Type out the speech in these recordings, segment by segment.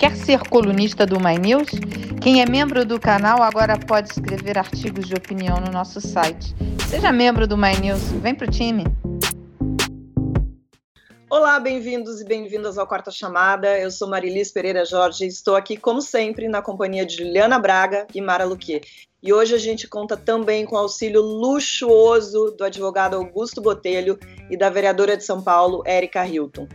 Quer ser colunista do My News? Quem é membro do canal agora pode escrever artigos de opinião no nosso site. Seja membro do My News, vem pro time. Olá, bem-vindos e bem-vindas ao Quarta Chamada. Eu sou Marilis Pereira Jorge e estou aqui, como sempre, na companhia de Juliana Braga e Mara Luque. E hoje a gente conta também com o auxílio luxuoso do advogado Augusto Botelho e da vereadora de São Paulo, Érica Hilton.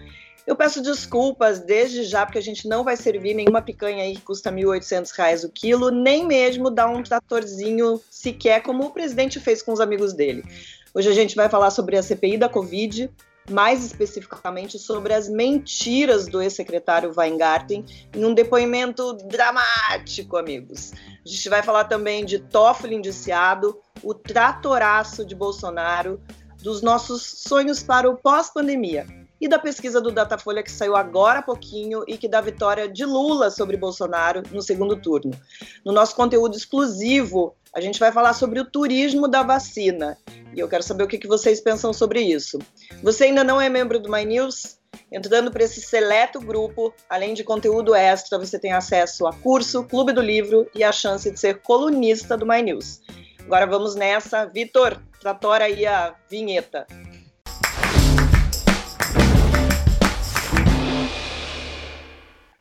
Eu peço desculpas desde já, porque a gente não vai servir nenhuma picanha aí que custa R$ 1.800 o quilo, nem mesmo dar um tratorzinho sequer, como o presidente fez com os amigos dele. Hoje a gente vai falar sobre a CPI da Covid, mais especificamente sobre as mentiras do ex-secretário Weingarten, em um depoimento dramático, amigos. A gente vai falar também de Toffoli indiciado, o tratoraço de Bolsonaro, dos nossos sonhos para o pós-pandemia e da pesquisa do Datafolha que saiu agora há pouquinho e que dá vitória de Lula sobre Bolsonaro no segundo turno. No nosso conteúdo exclusivo, a gente vai falar sobre o turismo da vacina. E eu quero saber o que vocês pensam sobre isso. Você ainda não é membro do My News? Entrando para esse seleto grupo, além de conteúdo extra, você tem acesso a curso, clube do livro e a chance de ser colunista do My News. Agora vamos nessa. Vitor, tratora aí a vinheta.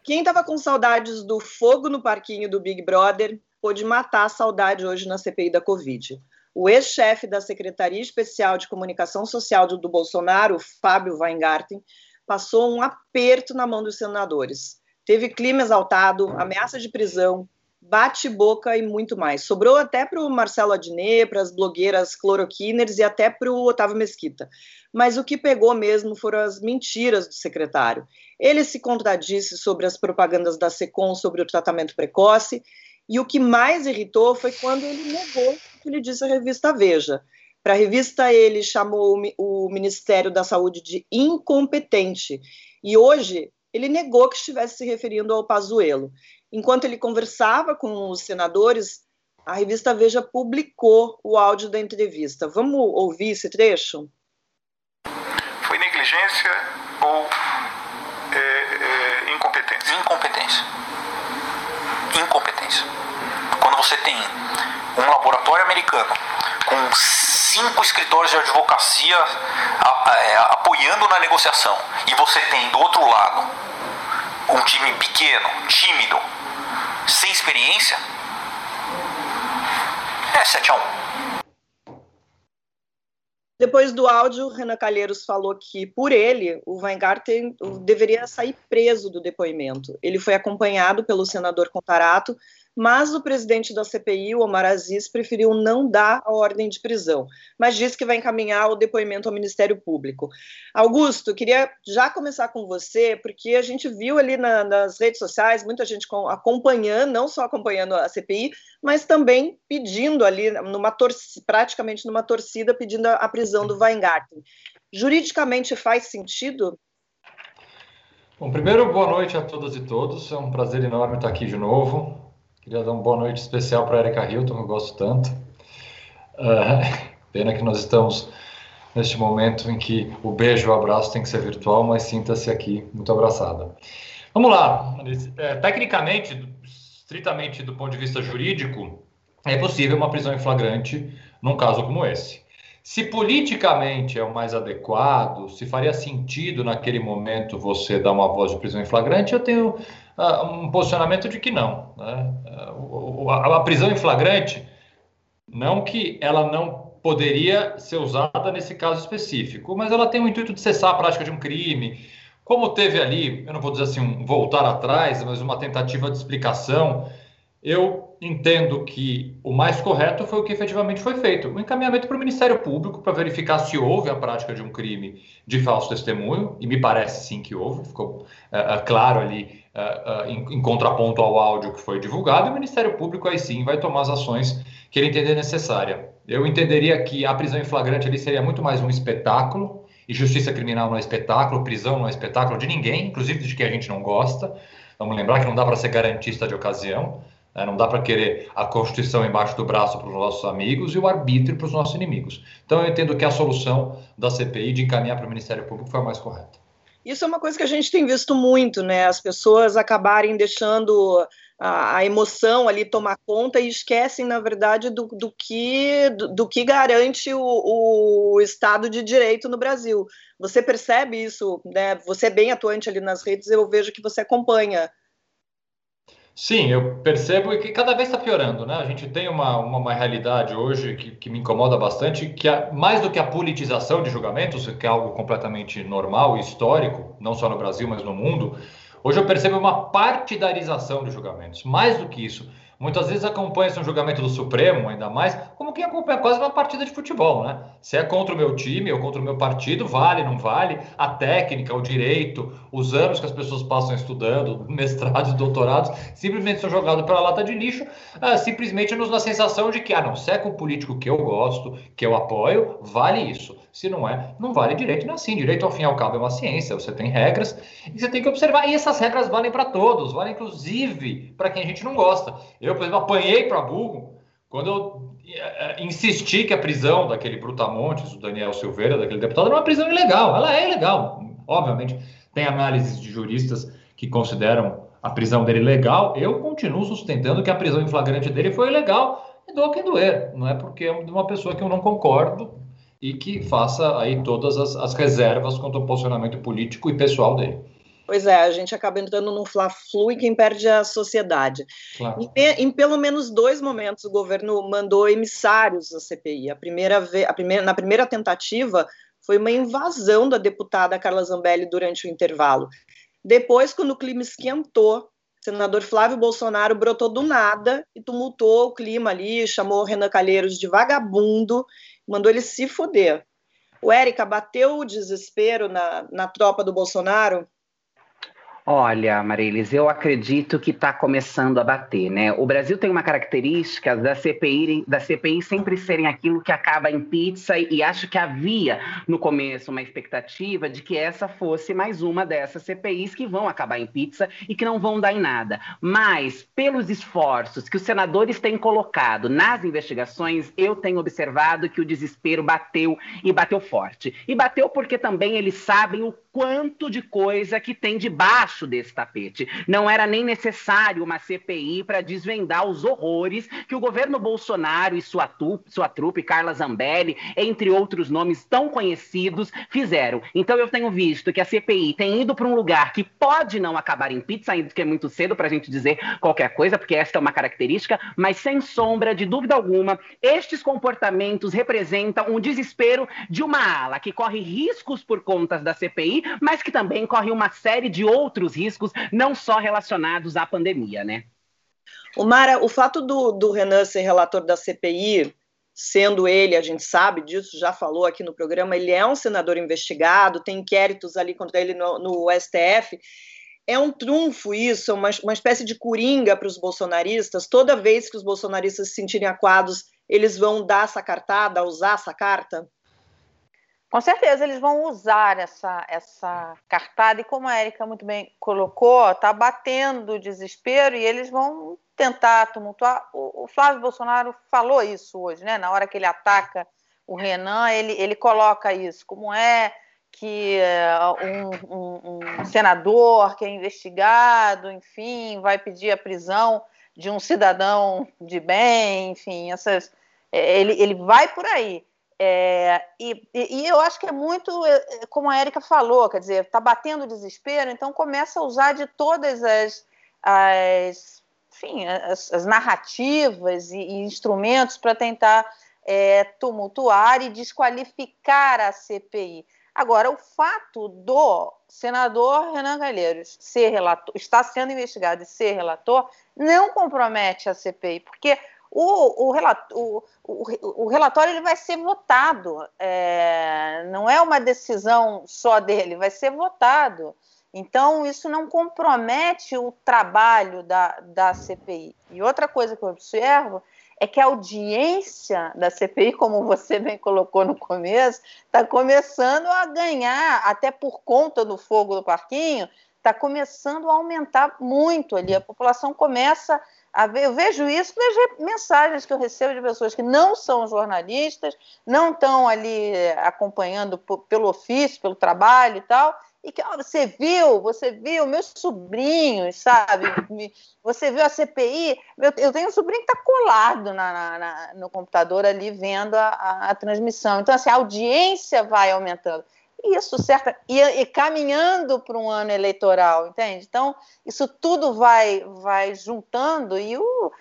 Quem estava com saudades do fogo no parquinho do Big Brother pôde matar a saudade hoje na CPI da Covid. O ex-chefe da Secretaria Especial de Comunicação Social do, Bolsonaro, Fábio Weingarten, passou um aperto na mão dos senadores. Teve clima exaltado, ameaça de prisão, bate-boca e muito mais. Sobrou até para o Marcelo Adnet, para as blogueiras cloroquiners e até para o Otávio Mesquita. Mas o que pegou mesmo foram as mentiras do secretário. Ele se contradisse sobre as propagandas da SECOM sobre o tratamento precoce, e o que mais irritou foi quando ele negou o que ele disse à revista Veja. Para a revista, ele chamou o Ministério da Saúde de incompetente. E hoje, ele negou que estivesse se referindo ao Pazuello. Enquanto ele conversava com os senadores, a revista Veja publicou o áudio da entrevista. Vamos ouvir esse trecho? Foi negligência ou é, é, incompetência? Incompetência. Incompetência. Quando você tem um laboratório americano com cinco escritórios de advocacia é, apoiando na negociação. E você tem do outro lado um time pequeno, tímido, sem experiência, é 7 a 1 Depois do áudio, Renan Calheiros falou que, por ele, o Weingarten deveria sair preso do depoimento. Ele foi acompanhado pelo senador Contarato, mas o presidente da CPI, o Omar Aziz, preferiu não dar a ordem de prisão, mas disse que vai encaminhar o depoimento ao Ministério Público. Augusto, queria já começar com você, porque a gente viu ali na, nas redes sociais muita gente acompanhando, não só acompanhando a CPI, mas também pedindo ali, numa praticamente numa torcida, pedindo a prisão do Weingarten. Juridicamente faz sentido Bom, primeiro, boa noite a todas e todos. É um prazer enorme estar aqui de novo. Queria dar uma boa noite especial para Erika Hilton, que eu gosto tanto. Uh, pena que nós estamos neste momento em que o beijo o abraço tem que ser virtual, mas sinta-se aqui muito abraçada. Vamos lá. É, tecnicamente, estritamente do ponto de vista jurídico, é possível uma prisão em flagrante num caso como esse. Se politicamente é o mais adequado, se faria sentido naquele momento você dar uma voz de prisão em flagrante, eu tenho uh, um posicionamento de que não. Né? Uh, a, a prisão em flagrante, não que ela não poderia ser usada nesse caso específico, mas ela tem o intuito de cessar a prática de um crime. Como teve ali, eu não vou dizer assim, um voltar atrás, mas uma tentativa de explicação, eu entendo que o mais correto foi o que efetivamente foi feito: o um encaminhamento para o Ministério Público para verificar se houve a prática de um crime de falso testemunho, e me parece sim que houve, ficou uh, claro ali uh, uh, em, em, contraponto ao áudio que foi divulgado, e o Ministério Público aí sim vai tomar as ações que ele entender necessária. Eu entenderia que a prisão em flagrante ali seria muito mais um espetáculo, e justiça criminal não é espetáculo, prisão não é espetáculo de ninguém, inclusive de quem a gente não gosta. Vamos lembrar que não dá para ser garantista de ocasião, né? não dá para querer a Constituição embaixo do braço para os nossos amigos e o arbítrio para os nossos inimigos. Então eu entendo que a solução da CPI de encaminhar para o Ministério Público foi a mais correta. Isso é uma coisa que a gente tem visto muito, né? As pessoas acabarem deixando a, a emoção ali tomar conta e esquecem, na verdade, do, do que, do, do, que garante o, o Estado de Direito no Brasil. Você percebe isso, né? Você é bem atuante ali nas redes, eu vejo que você acompanha Sim, eu percebo que cada vez está piorando, né? A gente tem uma, uma, uma realidade hoje que, que, me incomoda bastante, que é mais do que a politização de julgamentos, que é algo completamente normal e histórico, não só no Brasil, mas no mundo, hoje eu percebo uma partidarização de julgamentos. Mais do que isso, Muitas vezes acompanha-se um julgamento do Supremo, ainda mais, como quem acompanha quase uma partida de futebol, né? Se é contra o meu time ou contra o meu partido, vale, não vale, a técnica, o direito, os anos que as pessoas passam estudando, mestrados, doutorados, simplesmente são jogados pela lata de lixo, ah, simplesmente nos na sensação de que, ah, não, se é com o político que eu gosto, que eu apoio, vale isso. Se não é, não vale direito, não é assim. Direito, ao fim e ao cabo, é uma ciência, você tem regras e você tem que observar. E essas regras valem para todos, valem inclusive para quem a gente não gosta. Eu, por exemplo, apanhei para burro quando eu eh, insisti que a prisão daquele Brutamontes, o Daniel Silveira, daquele deputado, era uma prisão ilegal. Ela é ilegal. Obviamente, tem análises de juristas que consideram a prisão dele legal. Eu continuo sustentando que a prisão em flagrante dele foi ilegal e dou quem doer. Não é porque é uma pessoa que eu não concordo e que faça aí todas as, as reservas quanto ao posicionamento político e pessoal dele. Pois é, a gente acaba entrando num fla-flu e quem perde é a sociedade. Claro. Em, em, pelo menos dois momentos, o governo mandou emissários à CPI. A primeira, a primeira, na primeira tentativa, foi uma invasão da deputada Carla Zambelli durante o intervalo. Depois, quando o clima esquentou, o senador Flávio Bolsonaro brotou do nada e tumultuou o clima ali, chamou Renan Calheiros de vagabundo, mandou ele se foder. O Érica bateu o desespero na, na tropa do Bolsonaro Olha, Marilis, eu acredito que está começando a bater, né? O Brasil tem uma característica da CPI, da CPI sempre serem aquilo que acaba em pizza, e acho que havia no começo uma expectativa de que essa fosse mais uma dessas CPIs que vão acabar em pizza e que não vão dar em nada. Mas, pelos esforços que os senadores têm colocado nas investigações, eu tenho observado que o desespero bateu e bateu forte. E bateu porque também eles sabem o quanto de coisa que tem debaixo desse tapete. Não era nem necessário uma CPI para desvendar os horrores que o governo Bolsonaro e sua, tu, sua trupe, Carla Zambelli, entre outros nomes tão conhecidos, fizeram. Então eu tenho visto que a CPI tem ido para um lugar que pode não acabar em pizza, ainda que é muito cedo para a gente dizer qualquer coisa, porque esta é uma característica, mas sem sombra de dúvida alguma, estes comportamentos representam um desespero de uma ala que corre riscos por contas da CPI mas que também corre uma série de outros riscos, não só relacionados à pandemia, né? O Mara, o fato do, do Renan ser relator da CPI, sendo ele, a gente sabe disso, já falou aqui no programa, ele é um senador investigado, tem inquéritos ali contra ele no, no STF. É um trunfo isso, uma, uma espécie de coringa para os bolsonaristas. Toda vez que os bolsonaristas se sentirem acuados, eles vão dar essa cartada, usar essa carta? Com certeza eles vão usar essa, essa cartada, e como a Erika muito bem colocou, está batendo o desespero e eles vão tentar tumultuar. O, o, Flávio Bolsonaro falou isso hoje, né? Na hora que ele ataca o Renan, ele, ele coloca isso, como é que uh, um, um, um senador que é investigado, enfim, vai pedir a prisão de um cidadão de bem, enfim, essas, ele, ele vai por aí. É, e, e, eu acho que é muito, é, é, como a Érica falou, quer dizer, está batendo desespero, então começa a usar de todas as, as, enfim, as, as narrativas e, e instrumentos para tentar é, tumultuar e desqualificar a CPI. Agora, o fato do senador Renan Calheiros ser relator, está sendo investigado e ser relator, não compromete a CPI, porque o, o, o, o, relatório ele vai ser votado, é, não é uma decisão só dele, vai ser votado. Então, isso não compromete o trabalho da, da CPI. E outra coisa que eu observo é que a audiência da CPI, como você bem colocou no começo, está começando a ganhar, até por conta do fogo do parquinho, está começando a aumentar muito ali. A população começa eu vejo isso nas mensagens que eu recebo de pessoas que não são jornalistas, não estão ali eh, acompanhando pelo ofício, pelo trabalho e tal, e que oh, você viu, você viu meus sobrinhos, sabe? Você viu a CPI? Eu, tenho um sobrinho que está colado na, na, no computador ali vendo a, a, a, transmissão. Então, assim, a audiência vai aumentando. Isso, certo? E, e caminhando para um ano eleitoral, entende? Então, isso tudo vai, vai juntando e o,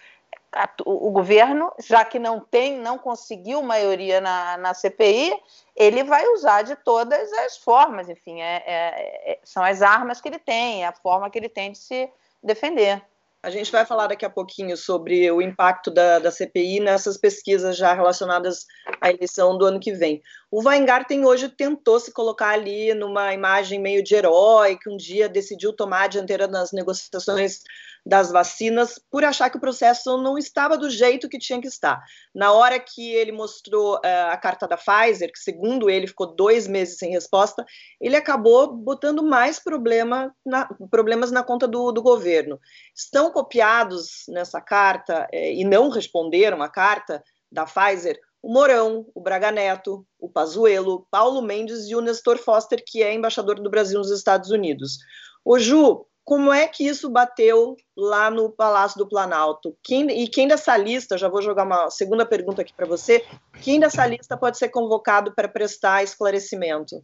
o governo, já que não tem, não conseguiu maioria na, na CPI, ele vai usar de todas as formas, enfim, é, é, é, são as armas que ele tem, é a forma que ele tem de se defender. A gente vai falar daqui a pouquinho sobre o impacto da, da CPI nessas pesquisas já relacionadas à eleição do ano que vem. O Weingarten hoje tentou se colocar ali numa imagem meio de herói, que um dia decidiu tomar a dianteira nas negociações das vacinas por achar que o processo não estava do jeito que tinha que estar. Na hora que ele mostrou uh, a carta da Pfizer, que segundo ele ficou dois meses sem resposta, ele acabou botando mais problema na, problemas na conta do, do, governo. Estão copiados nessa carta eh, e não responderam a carta da Pfizer o Mourão, o Braga Neto, o Pazuello, Paulo Mendes e o Nestor Foster, que é embaixador do Brasil nos Estados Unidos. O Ju, como é que isso bateu lá no Palácio do Planalto? Quem, e quem dessa lista, já vou jogar uma segunda pergunta aqui para você, quem dessa lista pode ser convocado para prestar esclarecimento?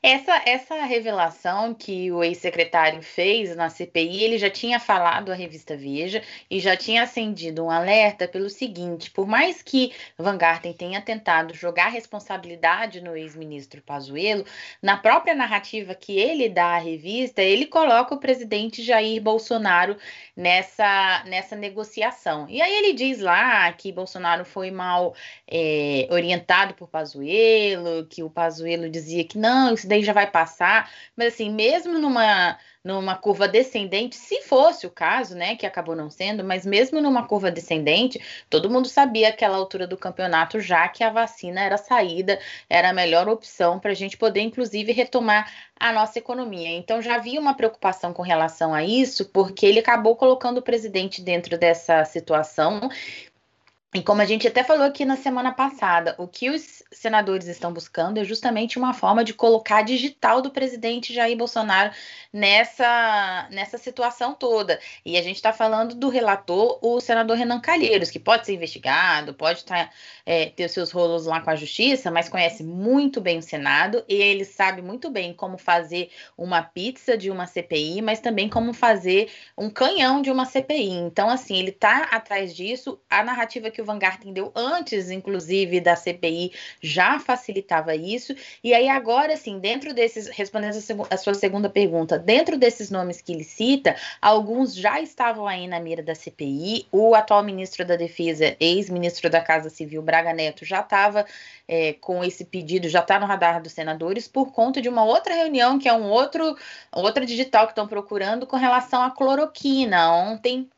Essa, essa revelação que o ex-secretário fez na CPI, ele já tinha falado à revista Veja e já tinha acendido um alerta pelo seguinte: por mais que Van Garten tenha tentado jogar responsabilidade no ex-ministro Pazuello, na própria narrativa que ele dá à revista, ele coloca o presidente Jair Bolsonaro nessa, nessa negociação. E aí ele diz lá que Bolsonaro foi mal é, orientado por Pazuello, que o Pazuello dizia que não, isso daí já vai passar. Mas assim, mesmo numa numa curva descendente, se fosse o caso, né, que acabou não sendo, mas mesmo numa curva descendente, todo mundo sabia aquela altura do campeonato já que a vacina era a saída, era a melhor opção para a gente poder, inclusive, retomar a nossa economia. Então já havia uma preocupação com relação a isso, porque ele acabou colocando o presidente dentro dessa situação e como a gente até falou aqui na semana passada, o que os senadores estão buscando é justamente uma forma de colocar digital do presidente Jair Bolsonaro nessa, nessa situação toda. E a gente está falando do relator, o senador Renan Calheiros, que pode ser investigado, pode tá, é, ter os seus rolos lá com a justiça, mas conhece muito bem o Senado e ele sabe muito bem como fazer uma pizza de uma CPI, mas também como fazer um canhão de uma CPI. Então, assim, ele está atrás disso. A narrativa que que o Van Garten deu antes, inclusive, da CPI, já facilitava isso. E aí, agora, assim, dentro desses, respondendo a sua segunda pergunta, dentro desses nomes que ele cita, alguns já estavam aí na mira da CPI. O atual ministro da Defesa, ex-ministro da Casa Civil, Braga Neto, já estava é, com esse pedido, já está no radar dos senadores, por conta de uma outra reunião, que é um outro, outra digital que estão procurando com relação à cloroquina. Ontem.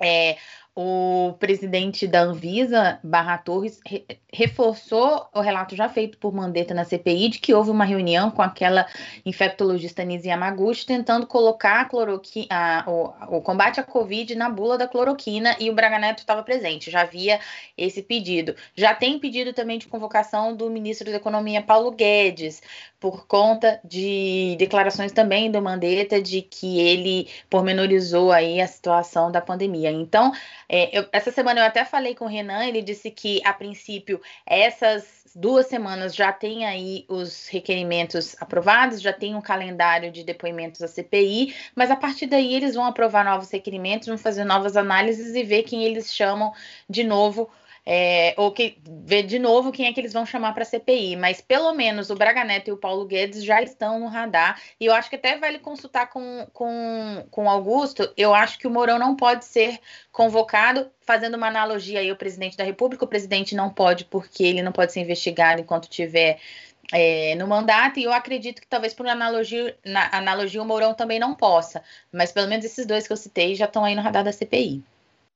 É, o presidente da Anvisa, Barra Torres, re reforçou o relato já feito por Mandetta na CPI de que houve uma reunião com aquela infectologista Nisi Yamaguchi tentando colocar a a, o, o, combate à Covid na bula da cloroquina e o Braga Neto estava presente, já havia esse pedido. Já tem pedido também de convocação do ministro da Economia, Paulo Guedes, por conta de declarações também do Mandetta de que ele pormenorizou aí a situação da pandemia. Então, é, eu, essa semana eu até falei com o Renan, ele disse que, a princípio, essas duas semanas já tem aí os requerimentos aprovados, já tem um calendário de depoimentos da CPI, mas a partir daí eles vão aprovar novos requerimentos, vão fazer novas análises e ver quem eles chamam de novo é, ou que ver de novo quem é que eles vão chamar para a CPI, mas pelo menos o Braga Neto e o Paulo Guedes já estão no radar, e eu acho que até vale consultar com, com, com Augusto, eu acho que o Mourão não pode ser convocado, fazendo uma analogia aí ao presidente da República, o presidente não pode, porque ele não pode ser investigado enquanto tiver é, no mandato, e eu acredito que talvez por analogia, na, analogia o Mourão também não possa, mas pelo menos esses dois que eu citei já estão aí no radar da CPI.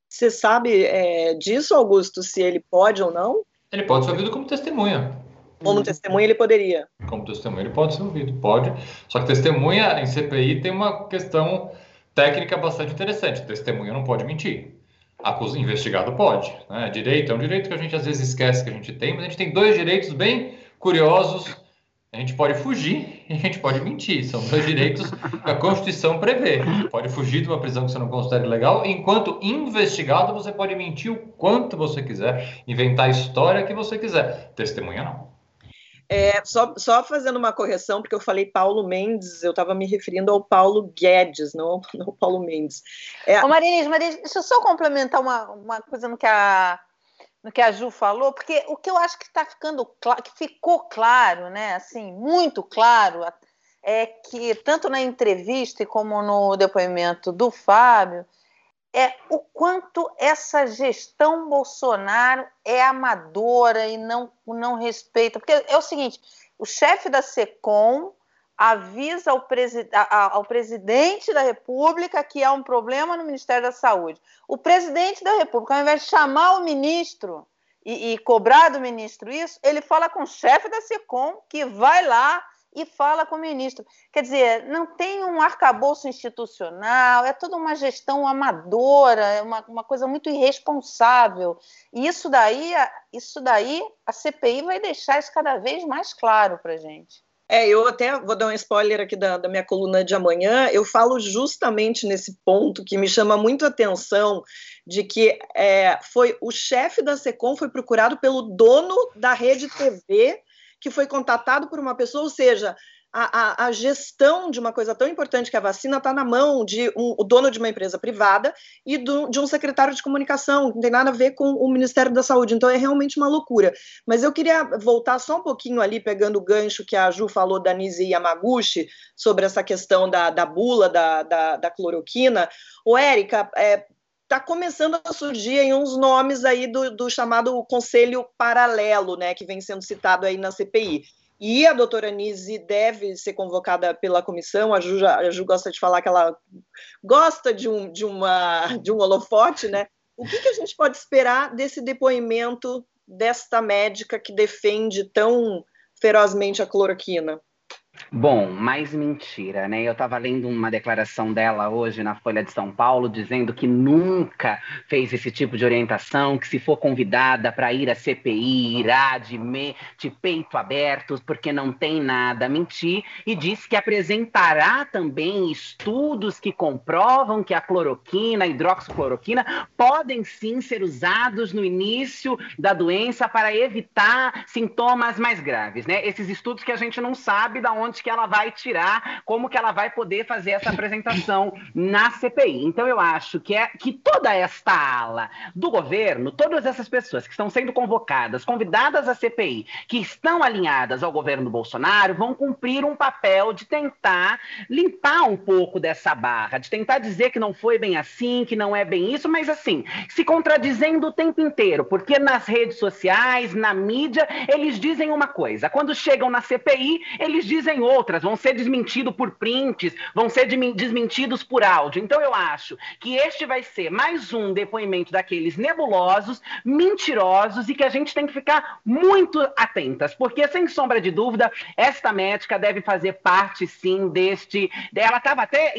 Você sabe é, disso, Augusto, se ele pode ou não? Ele pode ser ouvido como testemunha. Como testemunha ele poderia. Como testemunha ele pode ser ouvido, pode. Só que testemunha em CPI tem uma questão técnica bastante interessante. Testemunha não pode mentir. Acusa, investigado pode. Né? Direito é um direito que a gente às vezes esquece que a gente tem, mas a gente tem dois direitos bem curiosos A gente pode fugir e a gente pode mentir. São dois direitos que a Constituição prevê. Pode fugir de uma prisão que você não considere legal. Enquanto investigado, você pode mentir o quanto você quiser, inventar a história que você quiser. Testemunha não. É, só, só fazendo uma correção, porque eu falei Paulo Mendes, eu estava me referindo ao Paulo Guedes, não, não ao Paulo Mendes. É... Ô Marinês, Marinês, deixa eu só complementar uma, uma coisa no que, a, no que a Ju falou, porque o que eu acho que está ficando claro, que ficou claro, né, assim, muito claro, é que tanto na entrevista como no depoimento do Fábio, é o quanto essa gestão Bolsonaro é amadora e não, não respeita. Porque é o seguinte: o chefe da SECOM avisa ao, presi ao, presidente da República que há um problema no Ministério da Saúde. O presidente da República, ao invés de chamar o ministro e, e cobrar do ministro isso, ele fala com o chefe da SECOM que vai lá e fala com o ministro. Quer dizer, não tem um arcabouço institucional, é toda uma gestão amadora, é uma, uma coisa muito irresponsável. E isso daí, isso daí, a CPI vai deixar isso cada vez mais claro para a gente. É, eu até vou dar um spoiler aqui da, da, minha coluna de amanhã. Eu falo justamente nesse ponto que me chama muito a atenção de que é, foi o chefe da SECOM foi procurado pelo dono da rede TV que foi contatado por uma pessoa, ou seja, a, a, a gestão de uma coisa tão importante que a vacina está na mão de um, o dono de uma empresa privada e do, de um secretário de comunicação, não tem nada a ver com o Ministério da Saúde, então é realmente uma loucura. Mas eu queria voltar só um pouquinho ali, pegando o gancho que a Ju falou da Nise Yamaguchi, sobre essa questão da, da bula, da, da, da cloroquina. Ô, Érica, é, está começando a surgir aí uns nomes aí do, do, chamado Conselho Paralelo, né, que vem sendo citado aí na CPI. E a doutora Nise deve ser convocada pela comissão, a Ju, a Ju gosta de falar que ela gosta de um, de uma, de um holofote, né? O que, que a gente pode esperar desse depoimento desta médica que defende tão ferozmente a cloroquina? Bom, mais mentira, né? Eu estava lendo uma declaração dela hoje na Folha de São Paulo dizendo que nunca fez esse tipo de orientação, que se for convidada para ir à CPI, irá de, me, de peito aberto, porque não tem nada a mentir, e disse que apresentará também estudos que comprovam que a cloroquina, a hidroxicloroquina, podem sim ser usados no início da doença para evitar sintomas mais graves, né? Esses estudos que a gente não sabe da onde onde que ela vai tirar, como que ela vai poder fazer essa apresentação na CPI. Então eu acho que é que toda esta ala do governo, todas essas pessoas que estão sendo convocadas, convidadas à CPI, que estão alinhadas ao governo Bolsonaro, vão cumprir um papel de tentar limpar um pouco dessa barra, de tentar dizer que não foi bem assim, que não é bem isso, mas assim, se contradizendo o tempo inteiro, porque nas redes sociais, na mídia, eles dizem uma coisa, quando chegam na CPI, eles dizem outras, vão ser desmentidos por prints, vão ser desmentidos por áudio. Então eu acho que este vai ser mais um depoimento daqueles nebulosos, mentirosos e que a gente tem que ficar muito atentas, porque sem sombra de dúvida, esta médica deve fazer parte sim deste. Ela estava até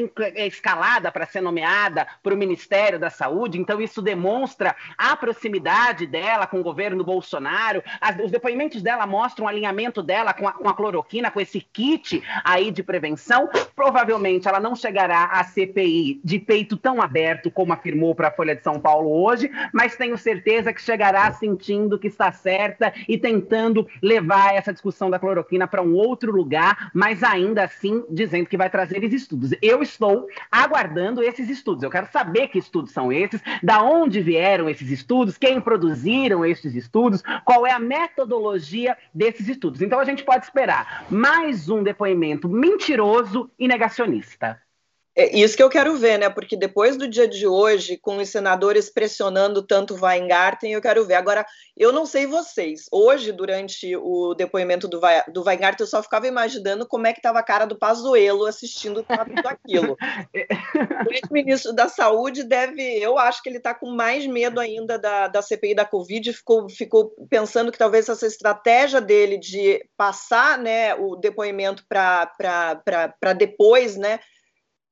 escalada para ser nomeada para o Ministério da Saúde, então isso demonstra a proximidade dela com o governo Bolsonaro. As, os depoimentos dela mostram o alinhamento dela com a, com a cloroquina, com esse kit kit aí de prevenção. Provavelmente ela não chegará à CPI de peito tão aberto como afirmou para a Folha de São Paulo hoje, mas tenho certeza que chegará sentindo que está certa e tentando levar essa discussão da cloroquina para um outro lugar, mas ainda assim dizendo que vai trazer esses estudos. Eu estou aguardando esses estudos. Eu quero saber que estudos são esses, da onde vieram esses estudos, quem produziram esses estudos, qual é a metodologia desses estudos. Então a gente pode esperar mais um um depoimento mentiroso e negacionista. É isso que eu quero ver, né? Porque depois do dia de hoje, com os senadores pressionando tanto o Weingarten, eu quero ver. Agora, eu não sei vocês. Hoje, durante o depoimento do, do Weingarten, eu só ficava imaginando como é que estava a cara do Pazuello assistindo tudo aquilo. o ex-ministro da Saúde deve... Eu acho que ele está com mais medo ainda da, da CPI da Covid. Ficou, ficou pensando que talvez essa estratégia dele de passar né, o depoimento para depois, né?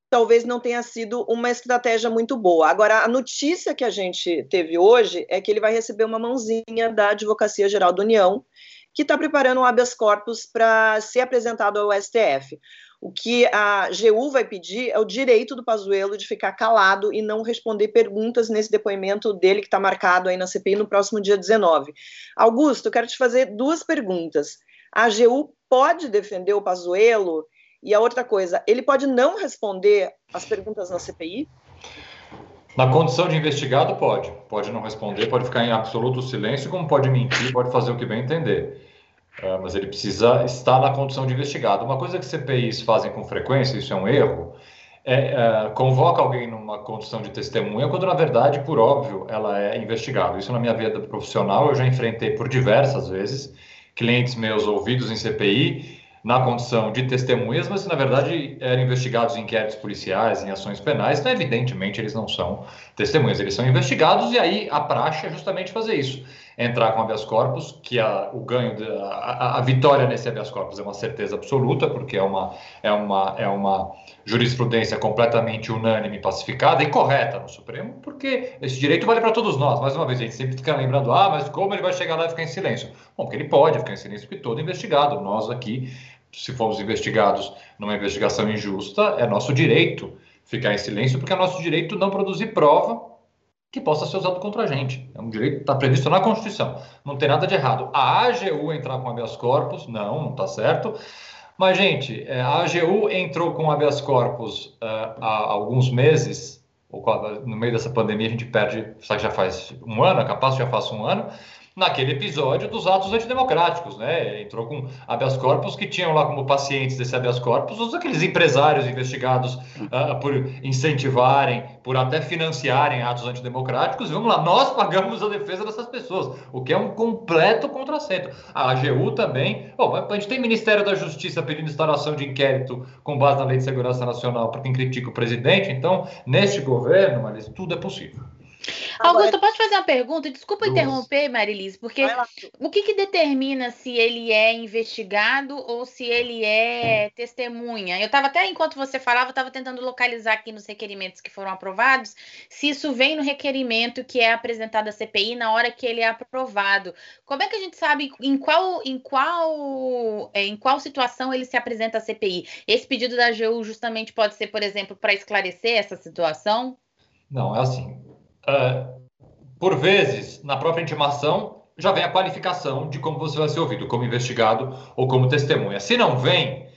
Talvez não tenha sido uma estratégia muito boa. Agora, a notícia que a gente teve hoje é que ele vai receber uma mãozinha da Advocacia Geral da União, que está preparando um habeas corpus para ser apresentado ao STF. O que a AGU vai pedir é o direito do Pazuello de ficar calado e não responder perguntas nesse depoimento dele que está marcado aí na CPI no próximo dia 19. Augusto, eu quero te fazer duas perguntas. A AGU pode defender o Pazuello? E a outra coisa, ele pode não responder as perguntas na CPI? Na condição de investigado, pode. Pode não responder, pode ficar em absoluto silêncio, como pode mentir, pode fazer o que bem entender. Uh, mas ele precisa estar na condição de investigado. Uma coisa que CPIs fazem com frequência, isso é um erro, é, uh, convoca alguém numa condição de testemunha, quando na verdade, por óbvio, ela é investigada. Isso na minha vida profissional eu já enfrentei por diversas vezes. Clientes meus ouvidos em CPI na condição de testemunhas, mas na verdade eram investigados em inquéritos policiais, em ações penais, então evidentemente eles não são testemunhas, eles são investigados e aí a praxe é justamente fazer isso entrar com habeas corpus, que a, o ganho, de, a, a, vitória nesse habeas corpus é uma certeza absoluta, porque é uma, é uma, é uma jurisprudência completamente unânime, pacificada e correta no Supremo, porque esse direito vale para todos nós. Mais uma vez, a gente sempre fica lembrando, ah, mas como ele vai chegar lá e ficar em silêncio? Bom, porque ele pode ficar em silêncio, porque todo investigado, nós aqui, se formos investigados numa investigação injusta, é nosso direito ficar em silêncio, porque é nosso direito não produzir prova que possa ser usado contra a gente. É um direito está previsto na Constituição. Não tem nada de errado. A AGU entrar com habeas corpus, não, não está certo. Mas, gente, é, a AGU entrou com habeas corpus uh, há alguns meses, ou no meio dessa pandemia a gente perde, que já faz um ano, é capaz que já faça um ano, naquele episódio dos atos antidemocráticos, né? Entrou com habeas corpus que tinham lá como pacientes desse habeas corpus os aqueles empresários investigados uh, por incentivarem, por até financiarem atos antidemocráticos. Vamos lá, nós pagamos a defesa dessas pessoas, o que é um completo contrassenso. A AGU também. Bom, a gente tem Ministério da Justiça pedindo instalação de inquérito com base na Lei de Segurança Nacional para quem critica o presidente. Então, neste governo, mas tudo é possível. Augusto, pode fazer uma pergunta? Desculpa Duas. interromper, Marilis, porque o que, que, determina se ele é investigado ou se ele é testemunha? Eu estava até, enquanto você falava, estava tentando localizar aqui nos requerimentos que foram aprovados, se isso vem no requerimento que é apresentado à CPI na hora que ele é aprovado. Como é que a gente sabe em qual, em qual, é, em qual situação ele se apresenta à CPI? Esse pedido da AGU justamente pode ser, por exemplo, para esclarecer essa situação? Não, é assim. Uh, por vezes, na própria intimação, já vem a qualificação de como você vai ser ouvido, como investigado ou como testemunha. Se não vem,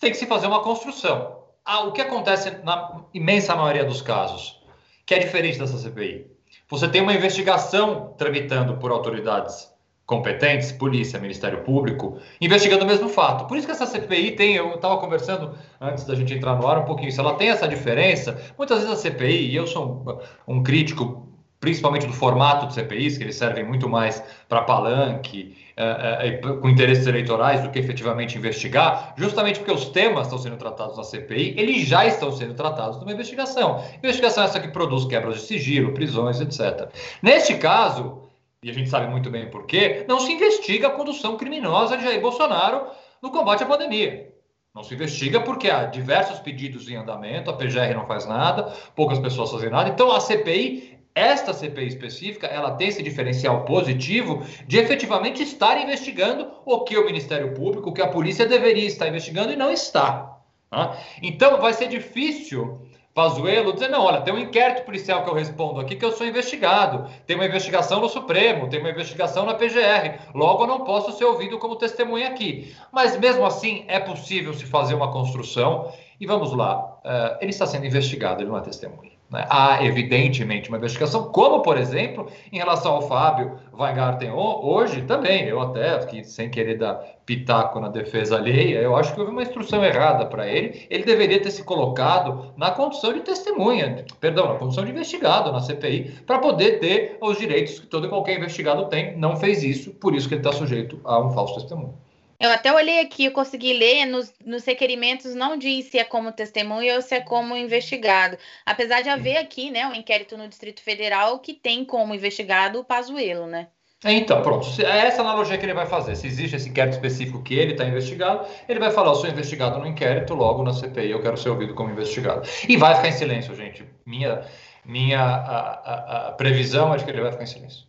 tem que se fazer uma construção. Ah, o que acontece na imensa maioria dos casos, que é diferente dessa CPI? Você tem uma investigação tramitando por autoridades competentes, polícia, Ministério Público, investigando o mesmo fato. Por isso que essa CPI tem, eu estava conversando antes da gente entrar no ar um pouquinho isso, ela tem essa diferença. Muitas vezes a CPI, e eu sou um, crítico principalmente do formato de CPIs, que eles servem muito mais para palanque, é, é, com interesses eleitorais do que efetivamente investigar, justamente porque os temas estão sendo tratados na CPI, eles já estão sendo tratados numa investigação. Investigação essa que produz quebras de sigilo, prisões, etc. Neste caso, e a gente sabe muito bem por quê, não se investiga a condução criminosa de Jair Bolsonaro no combate à pandemia. Não se investiga porque há diversos pedidos em andamento, a PGR não faz nada, poucas pessoas fazem nada. Então a CPI, esta CPI específica, ela tem esse diferencial positivo de efetivamente estar investigando o que o Ministério Público, o que a polícia deveria estar investigando e não está. Tá? Então vai ser difícil Pazuello dizer, não, olha, tem um inquérito policial que eu respondo aqui que eu sou investigado, tem uma investigação no Supremo, tem uma investigação na PGR, logo eu não posso ser ouvido como testemunha aqui. Mas mesmo assim é possível se fazer uma construção e vamos lá, uh, ele está sendo investigado, ele não é testemunha. Né? Há, evidentemente, uma investigação, como, por exemplo, em relação ao Fábio Weingarten hoje também. Eu até, aqui, sem querer dar pitaco na defesa alheia, eu acho que houve uma instrução errada para ele. Ele deveria ter se colocado na condição de testemunha, perdão, na condição de investigado na CPI, para poder ter os direitos que todo e qualquer investigado tem. Não fez isso, por isso que ele está sujeito a um falso testemunho. Eu até olhei aqui, eu consegui ler, nos, nos, requerimentos não diz se é como testemunha ou se é como investigado. Apesar de haver aqui, né, um inquérito no Distrito Federal que tem como investigado o Pazuello, né? É, então, pronto. É essa analogia que ele vai fazer. Se existe esse inquérito específico que ele está investigado, ele vai falar: eu sou investigado no inquérito, logo na CPI eu quero ser ouvido como investigado. E vai ficar em silêncio, gente. Minha, minha a, a, a previsão é de que ele vai ficar em silêncio.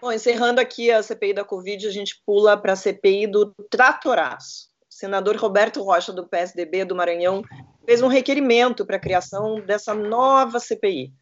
Bom, encerrando aqui a CPI da Covid, a gente pula para a CPI do tratoraço. O senador Roberto Rocha, do PSDB do Maranhão, fez um requerimento para a criação dessa nova CPI.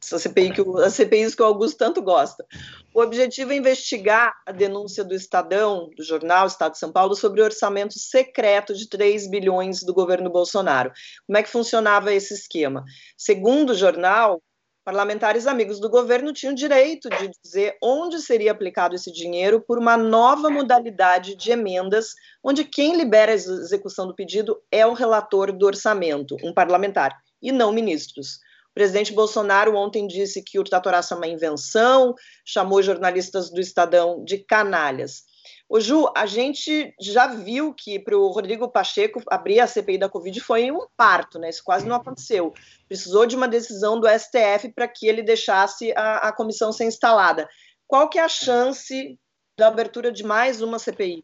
Essa CPI que o, a CPIs que o Augusto tanto gosta. O objetivo é investigar a denúncia do Estadão, do jornal Estado de São Paulo, sobre o orçamento secreto de 3 bilhões do governo Bolsonaro. Como é que funcionava esse esquema? Segundo o jornal, Parlamentares amigos do governo tinham direito de dizer onde seria aplicado esse dinheiro por uma nova modalidade de emendas, onde quem libera a execução do pedido é o relator do orçamento, um parlamentar, e não ministros. O presidente Bolsonaro ontem disse que o tratoraço é uma invenção, chamou jornalistas do Estadão de canalhas. Ô Ju, a gente já viu que para o Rodrigo Pacheco abrir a CPI da Covid foi um parto, né? Isso quase não aconteceu. Precisou de uma decisão do STF para que ele deixasse a, a comissão ser instalada. Qual que é a chance da abertura de mais uma CPI?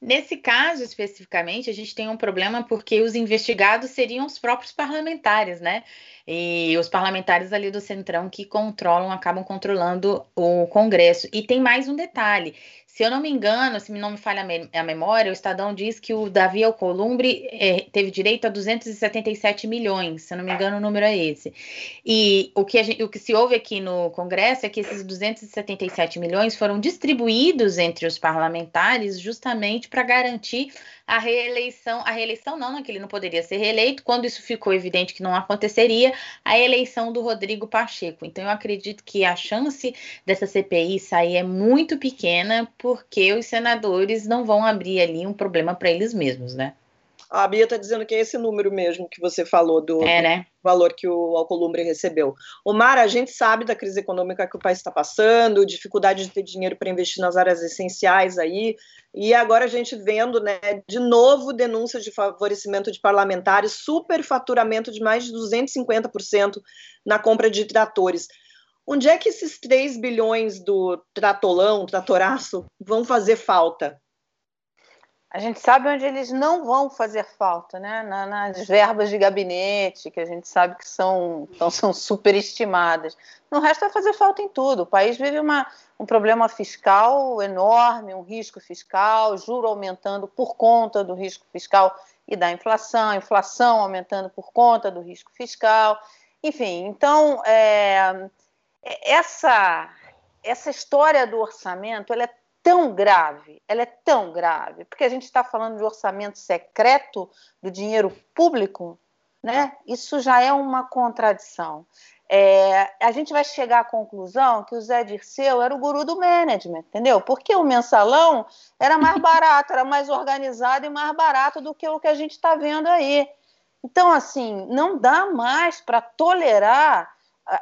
Nesse caso especificamente, a gente tem um problema porque os investigados seriam os próprios parlamentares, né? E os parlamentares ali do Centrão que controlam, acabam controlando o Congresso. E tem mais um detalle: se eu não me engano, se não me falha a memória, o Estadão diz que o Davi Alcolumbre é, teve direito a 277 milhões, se eu não me engano, o número é esse. E o que, gente, o que se ouve aqui no Congresso é que esses 277 milhões foram distribuídos entre os parlamentares justamente para garantir a reeleição, a reeleição não, não, que ele não poderia ser reeleito, quando isso ficou evidente que não aconteceria, a eleição do Rodrigo Pacheco. Então eu acredito que a chance dessa CPI sair é muito pequena, porque os senadores não vão abrir ali um problema para eles mesmos, né? A Bia está dizendo que é esse número mesmo que você falou do, é, né? do, valor que o Alcolumbre recebeu. Omar, a gente sabe da crise econômica que o país está passando, dificuldade de ter dinheiro para investir nas áreas essenciais aí, e agora a gente vendo, né, de novo denúncias de favorecimento de parlamentares, superfaturamento de mais de 250% na compra de tratores. Onde é que esses 3 bilhões do tratolão, tratoraço, vão fazer falta? A gente sabe onde eles não vão fazer falta, né? nas verbas de gabinete, que a gente sabe que são, então, são superestimadas. No resto vai fazer falta em tudo. O país vive uma, um problema fiscal enorme, um risco fiscal, juro aumentando por conta do risco fiscal e da inflação, inflação aumentando por conta do risco fiscal. Enfim, então é, essa, essa história do orçamento ela é tão grave, ela é tão grave, porque a gente está falando de orçamento secreto do dinheiro público, né? Isso já é uma contradição. É, a gente vai chegar à conclusão que o Zé Dirceu era o guru do management, entendeu? Porque o mensalão era mais barato, era mais organizado e mais barato do que o que a gente está vendo aí. Então, assim, não dá mais para tolerar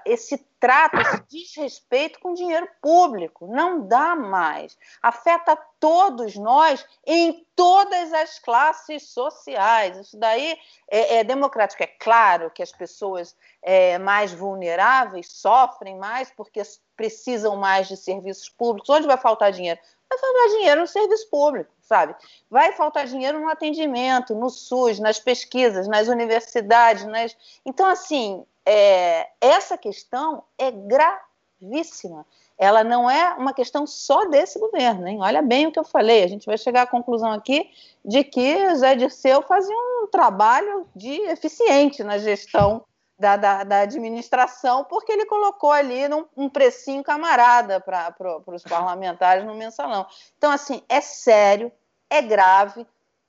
esse trato, esse desrespeito com dinheiro público. Não dá mais. Afeta todos nós em todas as classes sociais. Isso daí é, é democrático. É claro que as pessoas é, mais vulneráveis sofrem mais porque precisam mais de serviços públicos. Onde vai faltar dinheiro? Vai faltar dinheiro no serviço público, sabe? Vai faltar dinheiro no atendimento, no SUS, nas pesquisas, nas universidades. Nas... Então, assim, é, essa questão é gravíssima. Ela não é uma questão só desse governo, hein? Olha bem o que eu falei. A gente vai chegar à conclusão aqui de que Zé Dirceu fazia um trabalho de eficiente na gestão da, da, da administração, porque ele colocou ali num, um precinho camarada para os parlamentares no mensalão. Então, assim, é sério, é grave,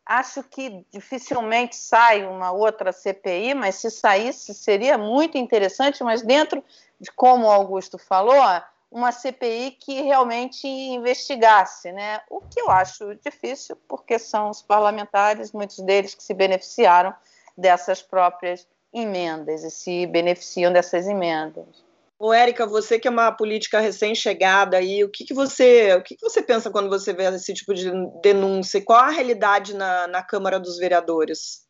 Acho que dificilmente sai uma outra CPI, mas se saísse seria muito interessante, mas dentro de como o Augusto falou, uma CPI que realmente investigasse, né? O que eu acho difícil, porque são os parlamentares, muitos deles que se beneficiaram dessas próprias emendas e se beneficiam dessas emendas. Ô, Érica, você que é uma política recém-chegada aí, o que, que você o que, que você pensa quando você vê esse tipo de denúncia? Qual a realidade na, na Câmara dos Vereadores?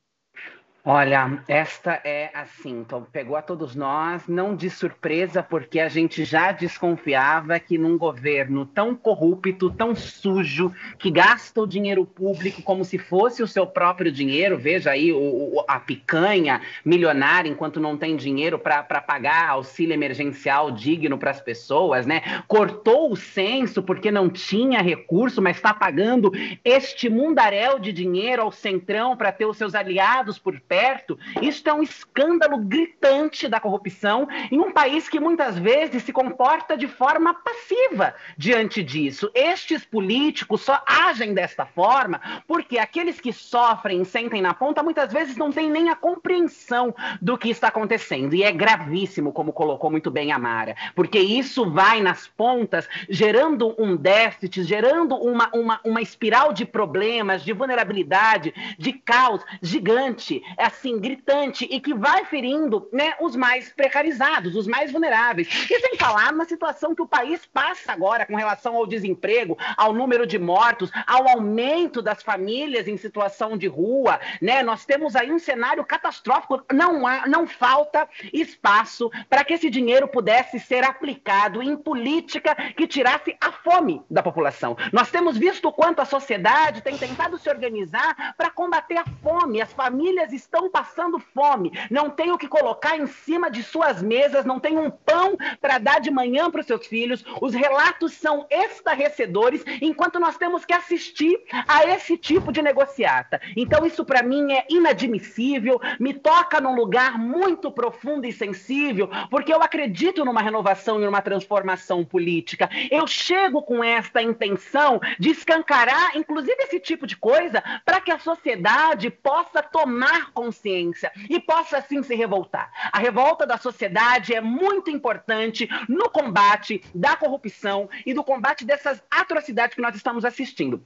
Olha, esta é assim, então, pegou a todos nós, não de surpresa, porque a gente já desconfiava que num governo tão corrupto, tão sujo, que gasta o dinheiro público como se fosse o seu próprio dinheiro, veja aí o, o, a picanha milionária, enquanto não tem dinheiro para pagar auxílio emergencial digno para as pessoas, né? Cortou o censo porque não tinha recurso, mas está pagando este mundaréu de dinheiro ao centrão para ter os seus aliados por perto perto. Isso é um escândalo gritante da corrupção em um país que muitas vezes se comporta de forma passiva diante disso. Estes políticos só agem desta forma porque aqueles que sofrem e sentem na ponta muitas vezes não têm nem a compreensão do que está acontecendo. E é gravíssimo, como colocou muito bem a Mara, porque isso vai nas pontas gerando um déficit, gerando uma, uma, uma espiral de problemas, de vulnerabilidade, de caos gigante. É assim, gritante e que vai ferindo né, os mais precarizados, os mais vulneráveis. E sem falar na situação que o país passa agora com relação ao desemprego, ao número de mortos, ao aumento das famílias em situação de rua, né? Nós temos aí um cenário catastrófico. Não há, não falta espaço para que esse dinheiro pudesse ser aplicado em política que tirasse a fome da população. Nós temos visto o quanto a sociedade tem tentado se organizar para combater a fome. As famílias estão estão passando fome, não têm o que colocar em cima de suas mesas, não tem um pão para dar de manhã para os seus filhos. Os relatos são estarrecedores, enquanto nós temos que assistir a esse tipo de negociata. Então, isso para mim é inadmissível, me toca num lugar muito profundo e sensível, porque eu acredito numa renovação e numa transformação política. Eu chego com esta intenção de escancarar, inclusive, esse tipo de coisa, para que a sociedade possa tomar consciência e possa assim se revoltar. A revolta da sociedade é muito importante no combate da corrupção e do combate dessas atrocidades que nós estamos assistindo.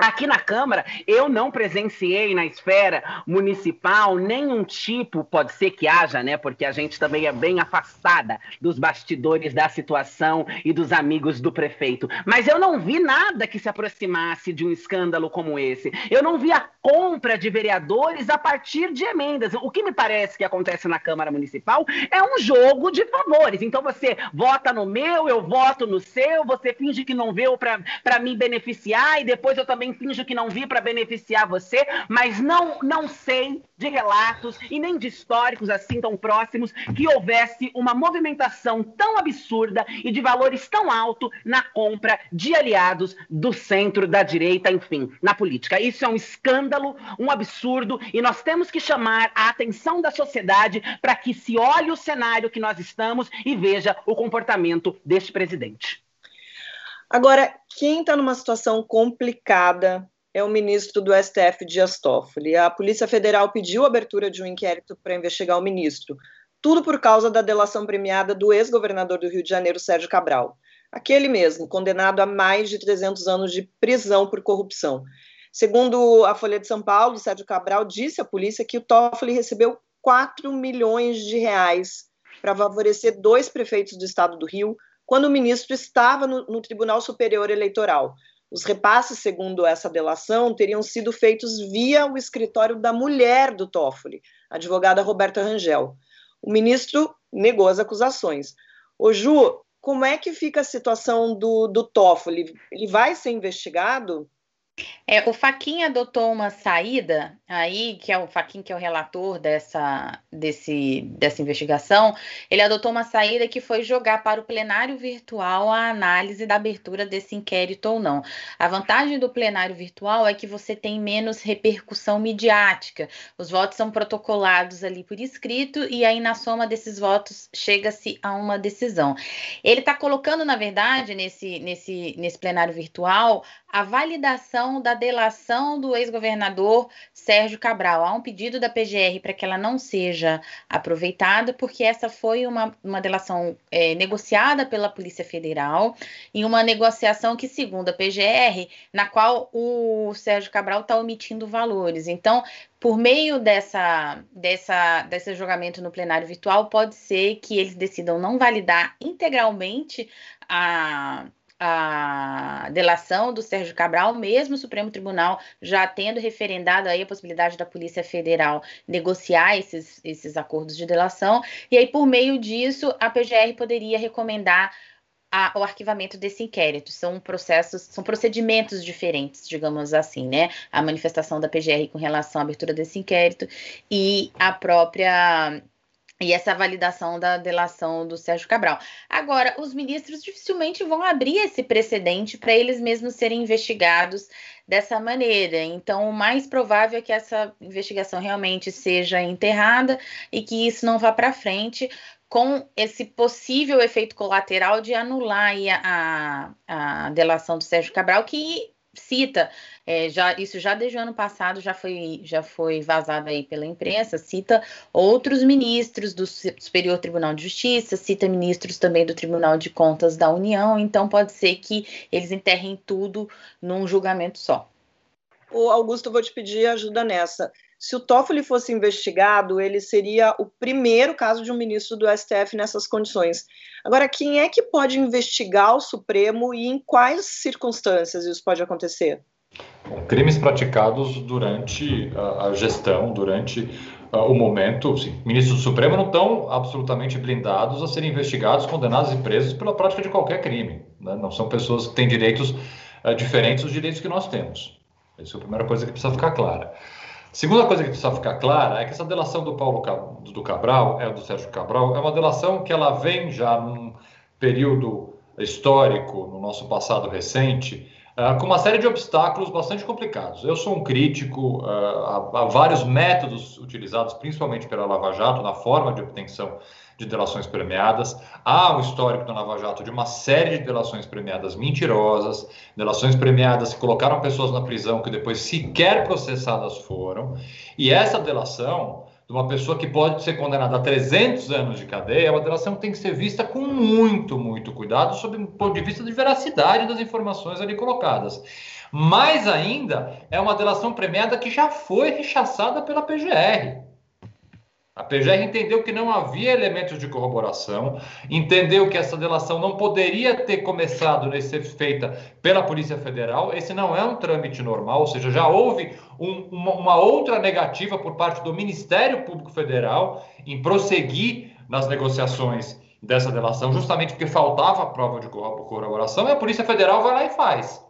Aqui na Câmara, eu não presenciei na esfera municipal nenhum tipo, pode ser que haja, né? Porque a gente também é bem afastada dos bastidores da situação e dos amigos do prefeito. Mas eu não vi nada que se aproximasse de um escândalo como esse. Eu não vi a compra de vereadores a partir de emendas. O que me parece que acontece na Câmara Municipal é um jogo de favores. Então você vota no meu, eu voto no seu, você finge que não vê para me beneficiar e depois eu também também finjo que não vi para beneficiar você, mas não, não sei de relatos e nem de históricos assim tão próximos que houvesse uma movimentação tão absurda e de valores tão altos na compra de aliados do centro, da direita, enfim, na política. Isso é um escândalo, um absurdo, e nós temos que chamar a atenção da sociedade para que se olhe o cenário que nós estamos e veja o comportamento deste presidente. Agora, quem está numa situação complicada é o ministro do STF, Dias Toffoli. A Polícia Federal pediu a abertura de um inquérito para investigar o ministro, tudo por causa da delação premiada do ex-governador do Rio de Janeiro, Sérgio Cabral. Aquele mesmo, condenado a mais de 300 anos de prisão por corrupção. Segundo a Folha de São Paulo, Sérgio Cabral disse à polícia que o Toffoli recebeu 4 milhões de reais para favorecer dois prefeitos do estado do Rio, quando o ministro estava no, no Tribunal Superior Eleitoral. Os repasses, segundo essa delação, teriam sido feitos via o escritório da mulher do Toffoli, a advogada Roberta Rangel. O ministro negou as acusações. Ô Ju, como é que fica a situação do, do Toffoli? Ele vai ser investigado? É, o Faquinha adotou uma saída aí, que é o Faquinha, que é o relator dessa, desse, dessa investigação, ele adotou uma saída que foi jogar para o plenário virtual a análise da abertura desse inquérito ou não. A vantagem do plenário virtual é que você tem menos repercussão midiática. Os votos são protocolados ali por escrito e aí na soma desses votos chega-se a uma decisão. Ele está colocando, na verdade, nesse, nesse, nesse plenário virtual a validação da delação do ex-governador Sérgio Cabral. Há um pedido da PGR para que ela não seja aproveitada, porque essa foi uma, uma delação é, negociada pela Polícia Federal, em uma negociação que, segundo a PGR, na qual o Sérgio Cabral está omitindo valores. Então, por meio dessa, dessa, desse julgamento no plenário virtual, pode ser que eles decidam não validar integralmente a a delação do Sérgio Cabral, mesmo o Supremo Tribunal já tendo referendado aí a possibilidade da Polícia Federal negociar esses, esses acordos de delação, e aí por meio disso a PGR poderia recomendar a, o arquivamento desse inquérito. São processos, são procedimentos diferentes, digamos assim, né? A manifestação da PGR com relação à abertura desse inquérito e a própria e essa validação da delação do Sérgio Cabral. Agora, os ministros dificilmente vão abrir esse precedente para eles mesmos serem investigados dessa maneira. Então, o mais provável é que essa investigação realmente seja enterrada e que isso não vá para frente, com esse possível efeito colateral de anular a, a, a delação do Sérgio Cabral, que cita, é, já, isso já desde o ano passado já foi, já foi vazado aí pela imprensa, cita outros ministros do Superior Tribunal de Justiça, cita ministros também do Tribunal de Contas da União, então pode ser que eles enterrem tudo num julgamento só. O Augusto, vou te pedir ajuda nessa. Se o Toffoli fosse investigado, ele seria o primeiro caso de um ministro do STF nessas condições. Agora, quem é que pode investigar o Supremo e em quais circunstâncias isso pode acontecer? Bom, crimes praticados durante a, gestão, durante o momento. Sim, ministros do Supremo não estão absolutamente blindados a serem investigados, condenados e presos pela prática de qualquer crime. Né? Não são pessoas que têm direitos uh, diferentes dos direitos que nós temos. Essa é a primeira coisa que precisa ficar clara. Segunda coisa que precisa ficar clara é que essa delação do Paulo do Cabral, é do Sérgio Cabral, é uma delação que ela vem já num período histórico, no nosso passado recente, uh, com uma série de obstáculos bastante complicados. Eu sou um crítico uh, a, a, vários métodos utilizados, principalmente pela Lava Jato, na forma de obtenção de delações premiadas. Há um histórico da Lava Jato de uma série de delações premiadas mentirosas, delações premiadas que colocaram pessoas na prisão que depois sequer processadas foram. E essa delação de uma pessoa que pode ser condenada a 300 anos de cadeia uma delação tem que ser vista com muito, muito cuidado, sob o ponto de vista de veracidade das informações ali colocadas. Mais ainda, é uma delação premiada que já foi rechaçada pela PGR. A PGR entendeu que não havia elementos de corroboração, entendeu que essa delação não poderia ter começado a ser feita pela Polícia Federal. Esse não é um trâmite normal, ou seja, já houve um, uma, uma outra negativa por parte do Ministério Público Federal em prosseguir nas negociações dessa delação, justamente porque faltava prova de corroboração, e a Polícia Federal vai lá e faz.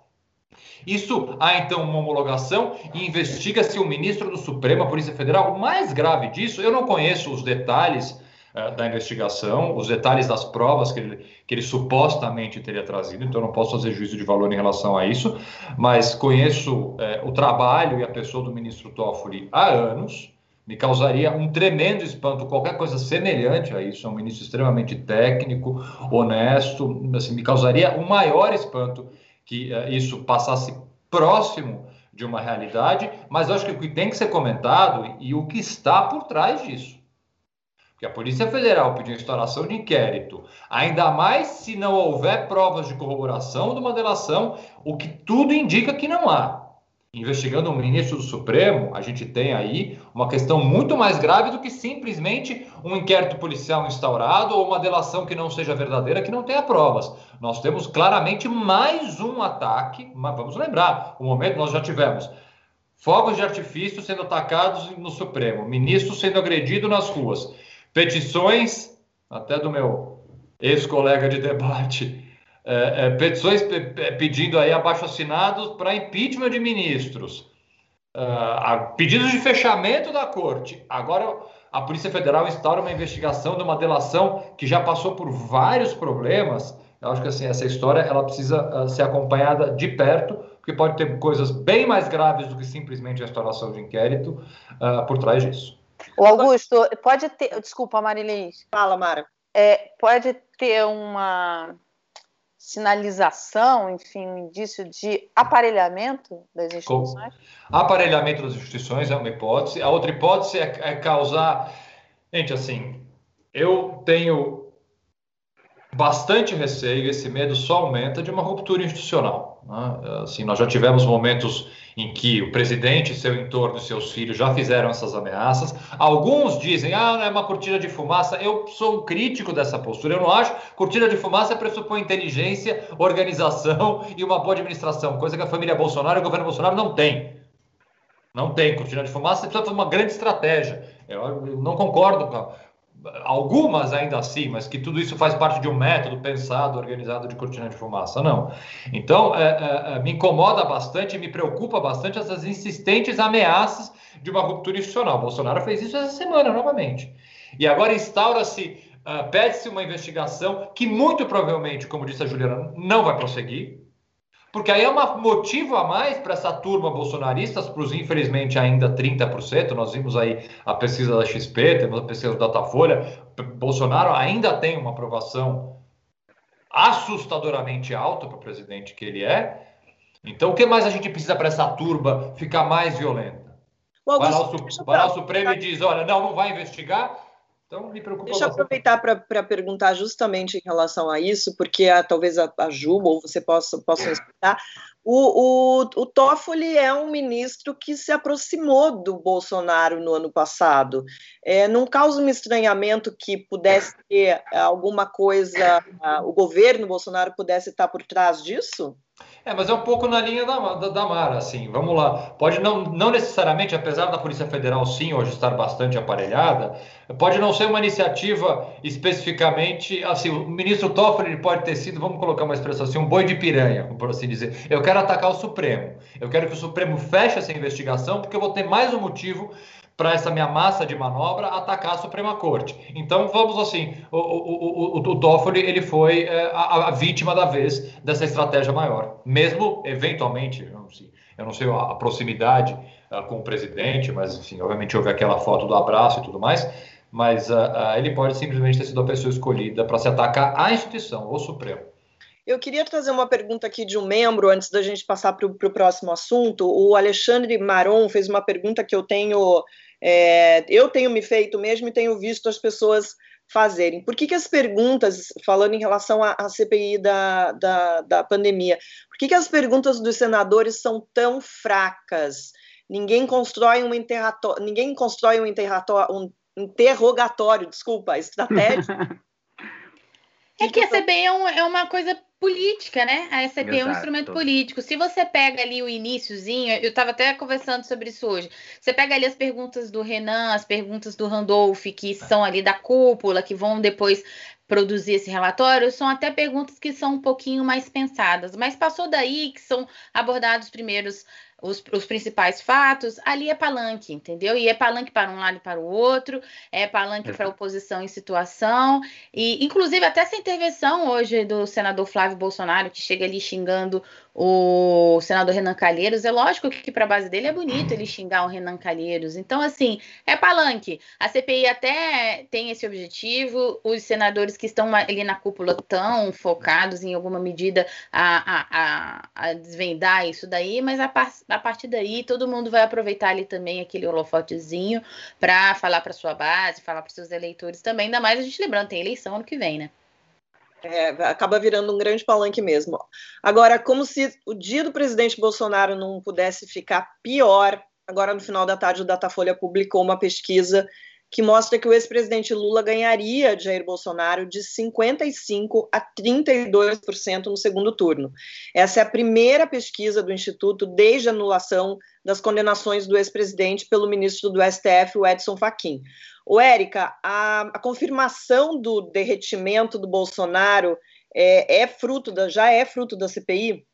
Isso há então uma homologação e investiga-se o ministro do Supremo, a Polícia Federal. O mais grave disso, eu não conheço os detalhes uh, da investigação, os detalhes das provas que ele, que ele supostamente teria trazido, então não posso fazer juízo de valor em relação a isso, mas conheço uh, o trabalho e a pessoa do ministro Toffoli há anos. Me causaria um tremendo espanto qualquer coisa semelhante a isso. É um ministro extremamente técnico, honesto. Assim, me causaria um maior espanto que uh, isso passasse próximo de uma realidade, mas acho que o que tem que ser comentado e o que está por trás disso. Porque a Polícia Federal pediu instauração de inquérito, ainda mais se não houver provas de corroboração de uma delação, o que tudo indica que não há investigando um ministro do Supremo, a gente tem aí uma questão muito mais grave do que simplesmente um inquérito policial instaurado ou uma delação que não seja verdadeira, que não tenha provas. Nós temos claramente mais um ataque, mas vamos lembrar, o momento nós já tivemos fogos de artifício sendo atacados no Supremo, ministro sendo agredido nas ruas, petições, até do meu ex-colega de debate, é, é, petições pedindo aí abaixo assinados para impeachment de ministros, uh, pedidos de fechamento da corte. Agora a Polícia Federal instaura uma investigação de uma delação que já passou por vários problemas. Eu acho que assim essa história ela precisa uh, ser acompanhada de perto, porque pode ter coisas bem mais graves do que simplesmente a instauração de inquérito uh, por trás disso. O Augusto, pode ter. Desculpa, Marilis. Fala, Mara. É, pode ter uma sinalização, enfim, um indício de aparelhamento das instituições? Aparelhamento das instituições é uma hipótese. A outra hipótese é, é causar. Gente, assim, eu tenho bastante receio, esse medo só aumenta de uma ruptura institucional. Né? Assim, nós já tivemos momentos em que o presidente, seu entorno e seus filhos já fizeram essas ameaças. Alguns dizem, ah, não é uma cortina de fumaça. Eu sou um crítico dessa postura. Eu não acho. Cortina de fumaça pressupõe inteligência, organização e uma boa administração, coisa que a família Bolsonaro e o governo Bolsonaro não tem. Não tem cortina de fumaça, precisa fazer uma grande estratégia. Eu não concordo com a algumas ainda assim, mas que tudo isso faz parte de um método pensado, organizado de cortina de fumaça, não. Então, é, é, é, me incomoda bastante, me preocupa bastante essas insistentes ameaças de uma ruptura institucional. Bolsonaro fez isso essa semana, novamente. E agora instaura-se, uh, pede-se uma investigação que muito provavelmente, como disse a Juliana, não vai prosseguir, porque aí é um motivo a mais para essa turma bolsonarista, para os infelizmente ainda 30%. Nós vimos aí a pesquisa da XP, temos a pesquisa da Datafolha. Bolsonaro ainda tem uma aprovação assustadoramente alta para o presidente que ele é. Então, o que mais a gente precisa para essa turba ficar mais violenta? Vai lá, o, vai lá o Supremo e diz: olha, não, não vai investigar, então, me preocupa Deixa eu aproveitar para perguntar justamente em relação a isso, porque a, talvez a, a Juba ou você possa, possa explicar. O, o, o Toffoli é um ministro que se aproximou do Bolsonaro no ano passado. É, não causa um estranhamento que pudesse ter alguma coisa, o governo Bolsonaro pudesse estar por trás disso? É, mas é um pouco na linha da, da, da Mara, assim, vamos lá. Pode não, não necessariamente, apesar da Polícia Federal sim hoje estar bastante aparelhada, pode não ser uma iniciativa especificamente, assim, o ministro Toffoli pode ter sido, vamos colocar uma expressão assim, um boi de piranha, por assim dizer. Eu quero atacar o Supremo, eu quero que o Supremo feche essa investigação, porque eu vou ter mais um motivo para essa minha massa de manobra atacar a Suprema Corte. Então, vamos assim, o, o, o, o Toffoli ele foi é, a, a, vítima da vez dessa estratégia maior. Mesmo, eventualmente, eu não sei, eu não sei a, proximidade uh, com o presidente, mas, enfim, obviamente houve aquela foto do abraço e tudo mais, mas uh, uh, ele pode simplesmente ter sido a pessoa escolhida para se atacar a instituição, o Supremo. Eu queria trazer uma pergunta aqui de um membro, antes da gente passar para o próximo assunto. O Alexandre Maron fez uma pergunta que eu tenho é, eu tenho me feito mesmo e tenho visto as pessoas fazerem. Por que, que as perguntas, falando em relação à, à CPI da, da, da, pandemia, por que, que as perguntas dos senadores são tão fracas? Ninguém constrói um interrogatório, ninguém constrói um, um interrogatório, desculpa, estratégia. É que a CPI é, um, é uma coisa política, né? A SCP é um instrumento político. Se você pega ali o iníciozinho, eu estava até conversando sobre isso hoje. Você pega ali as perguntas do Renan, as perguntas do Randolph, que são ali da cúpula, que vão depois produzir esse relatório, são até perguntas que são um pouquinho mais pensadas. Mas passou daí que são abordados primeiros os, os, principais fatos, ali é palanque, entendeu? E é palanque para um lado e para o outro, é palanque para a oposição em situação, e inclusive até essa intervenção hoje do senador Flávio Bolsonaro, que chega ali xingando o senador Renan Calheiros, é lógico que para a base dele é bonito ele xingar o Renan Calheiros. Então, assim, é palanque. A CPI até tem esse objetivo, os senadores que estão ali na cúpula estão focados em alguma medida a, a, a, a desvendar isso daí, mas a, a partir daí todo mundo vai aproveitar ali também aquele holofotezinho para falar para sua base, falar para seus eleitores também, ainda mais a gente lembrando, tem eleição ano que vem, né? É, acaba virando um grande palanque mesmo. Agora, como se o dia do presidente Bolsonaro não pudesse ficar pior, agora no final da tarde o Datafolha publicou uma pesquisa que mostra que o ex-presidente Lula ganharia Jair Bolsonaro de 55% a 32% no segundo turno. Essa é a primeira pesquisa do Instituto desde a anulação das condenações do ex-presidente pelo ministro do STF, o Edson Fachin. O Érica, a, a, confirmação do derretimento do Bolsonaro é, é fruto da, já é fruto da CPI?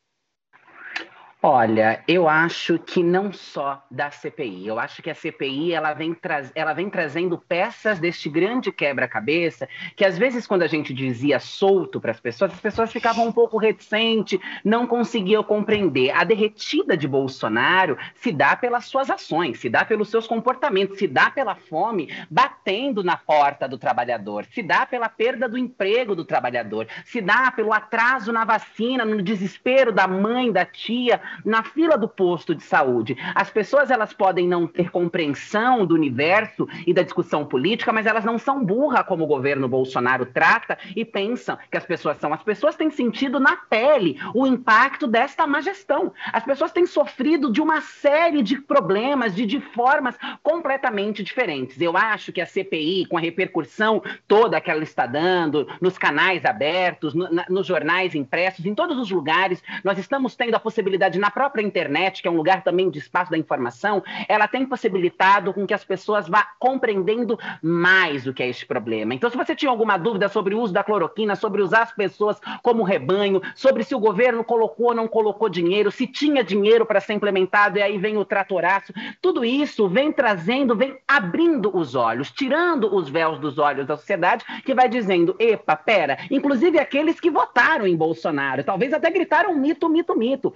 Olha, eu acho que não só da CPI. Eu acho que a CPI ela vem, ela vem trazendo peças deste grande quebra-cabeça que às vezes quando a gente dizia solto para as pessoas, as pessoas ficavam um pouco reticentes, não conseguiam compreender. A derretida de Bolsonaro se dá pelas suas ações, se dá pelos seus comportamentos, se dá pela fome batendo na porta do trabalhador, se dá pela perda do emprego do trabalhador, se dá pelo atraso na vacina, no desespero da mãe, da tia na fila do posto de saúde. As pessoas elas podem não ter compreensão do universo e da discussão política, mas elas não são burras como o governo Bolsonaro trata e pensam que as pessoas são. As pessoas têm sentido na pele o impacto desta má gestão. As pessoas têm sofrido de uma série de problemas, de, de formas completamente diferentes. Eu acho que a CPI, com a repercussão toda que ela está dando, nos canais abertos, no, na, nos jornais impressos, em todos os lugares, nós estamos tendo a possibilidade na própria internet, que é um lugar também de espaço da informação, ela tem possibilitado com que as pessoas vá compreendendo mais o que é este problema. Então, se você tinha alguma dúvida sobre o uso da cloroquina, sobre usar as pessoas como rebanho, sobre se o governo colocou ou não colocou dinheiro, se tinha dinheiro para ser implementado e aí vem o tratoraço, tudo isso vem trazendo, vem abrindo os olhos, tirando os véus dos olhos da sociedade, que vai dizendo: epa, pera, inclusive aqueles que votaram em Bolsonaro, talvez até gritaram mito, mito, mito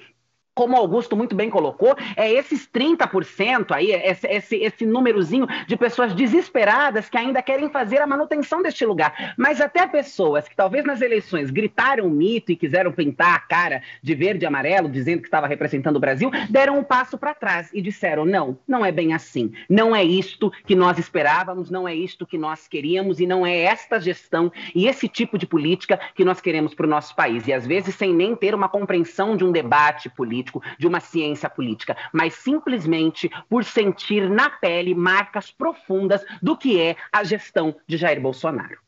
como Augusto muito bem colocou, é esses 30% aí, esse, esse, esse númerozinho de pessoas desesperadas que ainda querem fazer a manutenção deste lugar. Mas até pessoas que talvez nas eleições gritaram mito e quiseram pintar a cara de verde e amarelo, dizendo que estava representando o Brasil, deram um passo para trás e disseram: não, não é bem assim. Não é isto que nós esperávamos, não é isto que nós queríamos e não é esta gestão e esse tipo de política que nós queremos para o nosso país. E às vezes sem nem ter uma compreensão de um debate político político, de uma ciência política, mas simplesmente por sentir na pele marcas profundas do que é a gestão de Jair Bolsonaro.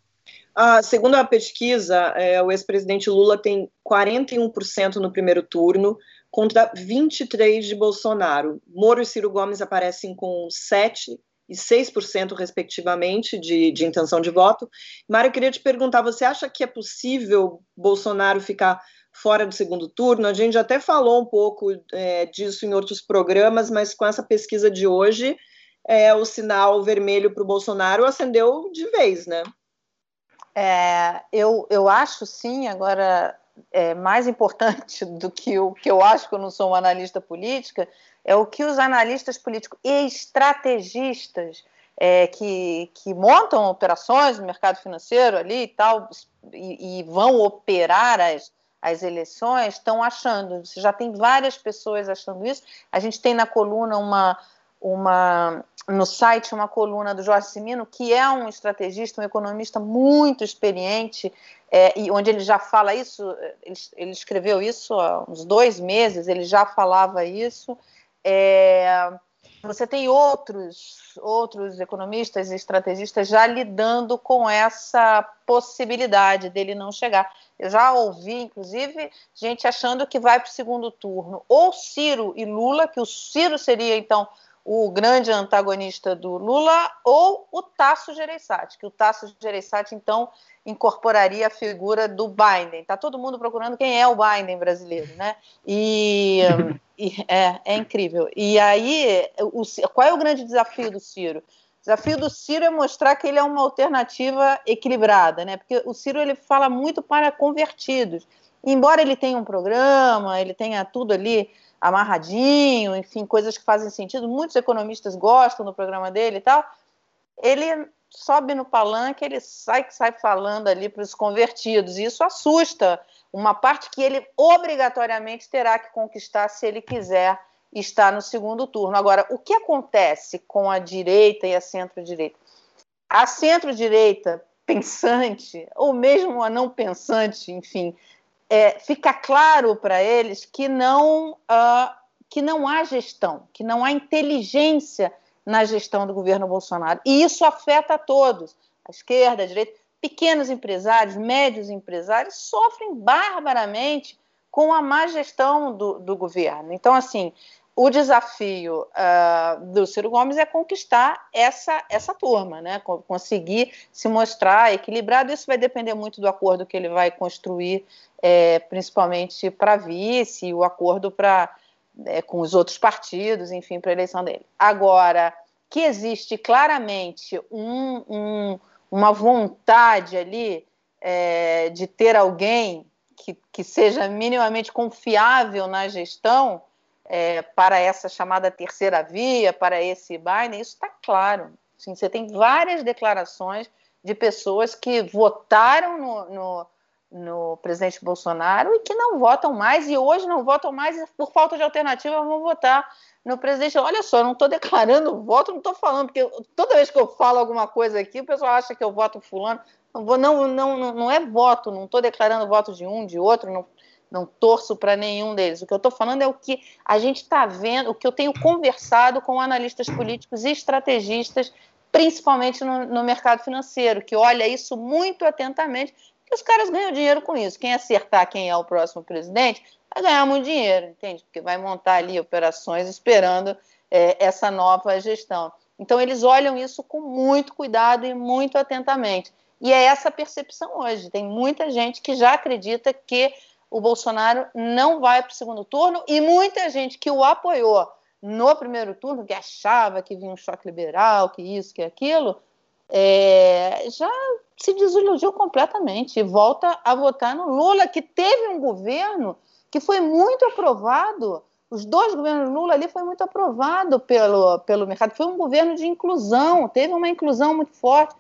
Ah, segundo a pesquisa, é, o ex-presidente Lula tem 41% no primeiro turno contra 23% de Bolsonaro. Moro e Ciro Gomes aparecem com 7% e 6%, respectivamente, de, de intenção de voto. Mário, eu queria te perguntar: você acha que é possível Bolsonaro ficar fora do segundo turno. A gente até falou um pouco é, disso em outros programas, mas com essa pesquisa de hoje, é, o sinal vermelho para o Bolsonaro acendeu de vez, né? É, eu, eu acho sim, agora é, mais importante do que o que eu acho que eu não sou uma analista política, é o que os analistas políticos e estrategistas é, que, que montam operações no mercado financeiro ali e tal, e, e vão operar as, as eleições estão achando. Você já tem várias pessoas achando isso. A gente tem na coluna uma, uma no site uma coluna do Jorge Simino, que é um estrategista, um economista muito experiente, é, e onde ele já fala isso, ele, ele, escreveu isso há uns dois meses, ele já falava isso. É, você tem outros, outros economistas e estrategistas já lidando com essa possibilidade dele não chegar. Eu já ouvi, inclusive, gente achando que vai para o segundo turno ou Ciro e Lula, que o Ciro seria, então, o grande antagonista do Lula, ou o Tasso Gereissati, que o Tasso Gereissati, então, incorporaria a figura do Biden. Está todo mundo procurando quem é o Biden brasileiro, né? E, e é, é, incrível. E aí, o, qual é o grande desafio do Ciro? O desafio do Ciro é mostrar que ele é uma alternativa equilibrada, né? Porque o Ciro ele fala muito para convertidos. Embora ele tenha um programa, ele tenha tudo ali amarradinho, enfim, coisas que fazem sentido, muitos economistas gostam do programa dele e tal. Ele sobe no palanque, ele sai sai falando ali para os convertidos, e isso assusta uma parte que ele obrigatoriamente terá que conquistar se ele quiser estar no segundo turno. Agora, o que acontece com a direita e a centro-direita? A centro-direita pensante, ou mesmo a não pensante, enfim, é, fica claro para eles que não, uh, que não há gestão, que não há inteligência na gestão do governo Bolsonaro. E isso afeta a todos, a esquerda, a direita. Pequenos empresários, médios empresários sofrem barbaramente com a má gestão do, do governo. Então, assim, o desafio uh, do Ciro Gomes é conquistar essa, essa turma, né? conseguir se mostrar equilibrado. Isso vai depender muito do acordo que ele vai construir, é, principalmente para vice, o acordo para é, com os outros partidos, enfim, para a eleição dele. Agora, que existe claramente um, um, uma vontade ali é, de ter alguém que, que seja minimamente confiável na gestão é, para essa chamada terceira via, para esse Biden, isso está claro. você tem várias declarações de pessoas que votaram no, no, no presidente Bolsonaro e que não votam mais, e hoje não votam mais, por falta de alternativa, vão votar no presidente. Olha só, não estou declarando voto, não estou falando, porque toda vez que eu falo alguma coisa aqui, o pessoal acha que eu voto fulano. Não, não, não, não é voto, não estou declarando voto de um, de outro, não, não torço para nenhum deles. O que eu estou falando é o que a gente está vendo, o que eu tenho conversado com analistas políticos e estrategistas, principalmente no, no mercado financeiro, que olha isso muito atentamente os caras ganham dinheiro com isso. Quem acertar quem é o próximo presidente vai ganhar muito dinheiro, entende? Porque vai montar ali operações esperando é, essa nova gestão. Então, eles olham isso com muito cuidado e muito atentamente. E é essa percepção hoje. Tem muita gente que já acredita que o Bolsonaro não vai para o segundo turno e muita gente que o apoiou no primeiro turno, que achava que vinha um choque liberal, que isso, que aquilo, é, já se desiludiu completamente e volta a votar no Lula, que teve um governo que foi muito aprovado. Os dois governos Lula ali foi muito aprovado pelo, pelo mercado. Foi um governo de inclusão, teve uma inclusão muito forte.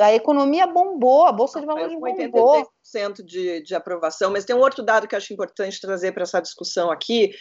A economia bombou, a Bolsa de Valores bombou. 83% de, de aprovação, mas tem um outro dado que eu acho importante trazer para essa discussão aqui,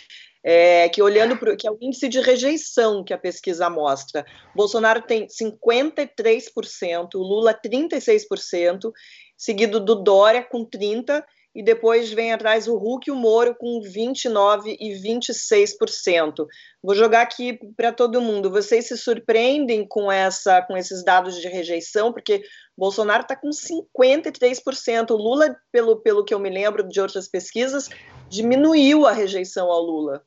é, que olhando para que é o índice de rejeição que a pesquisa mostra. Bolsonaro tem 53%, Lula 36%, seguido do Dória com 30%, e depois vem atrás o Huck e o Moro com 29% e 26%. Vou jogar aqui para todo mundo. Vocês se surpreendem com, essa, com esses dados de rejeição, porque Bolsonaro está com 53%. O Lula, pelo, pelo que eu me lembro de outras pesquisas, diminuiu a rejeição ao Lula.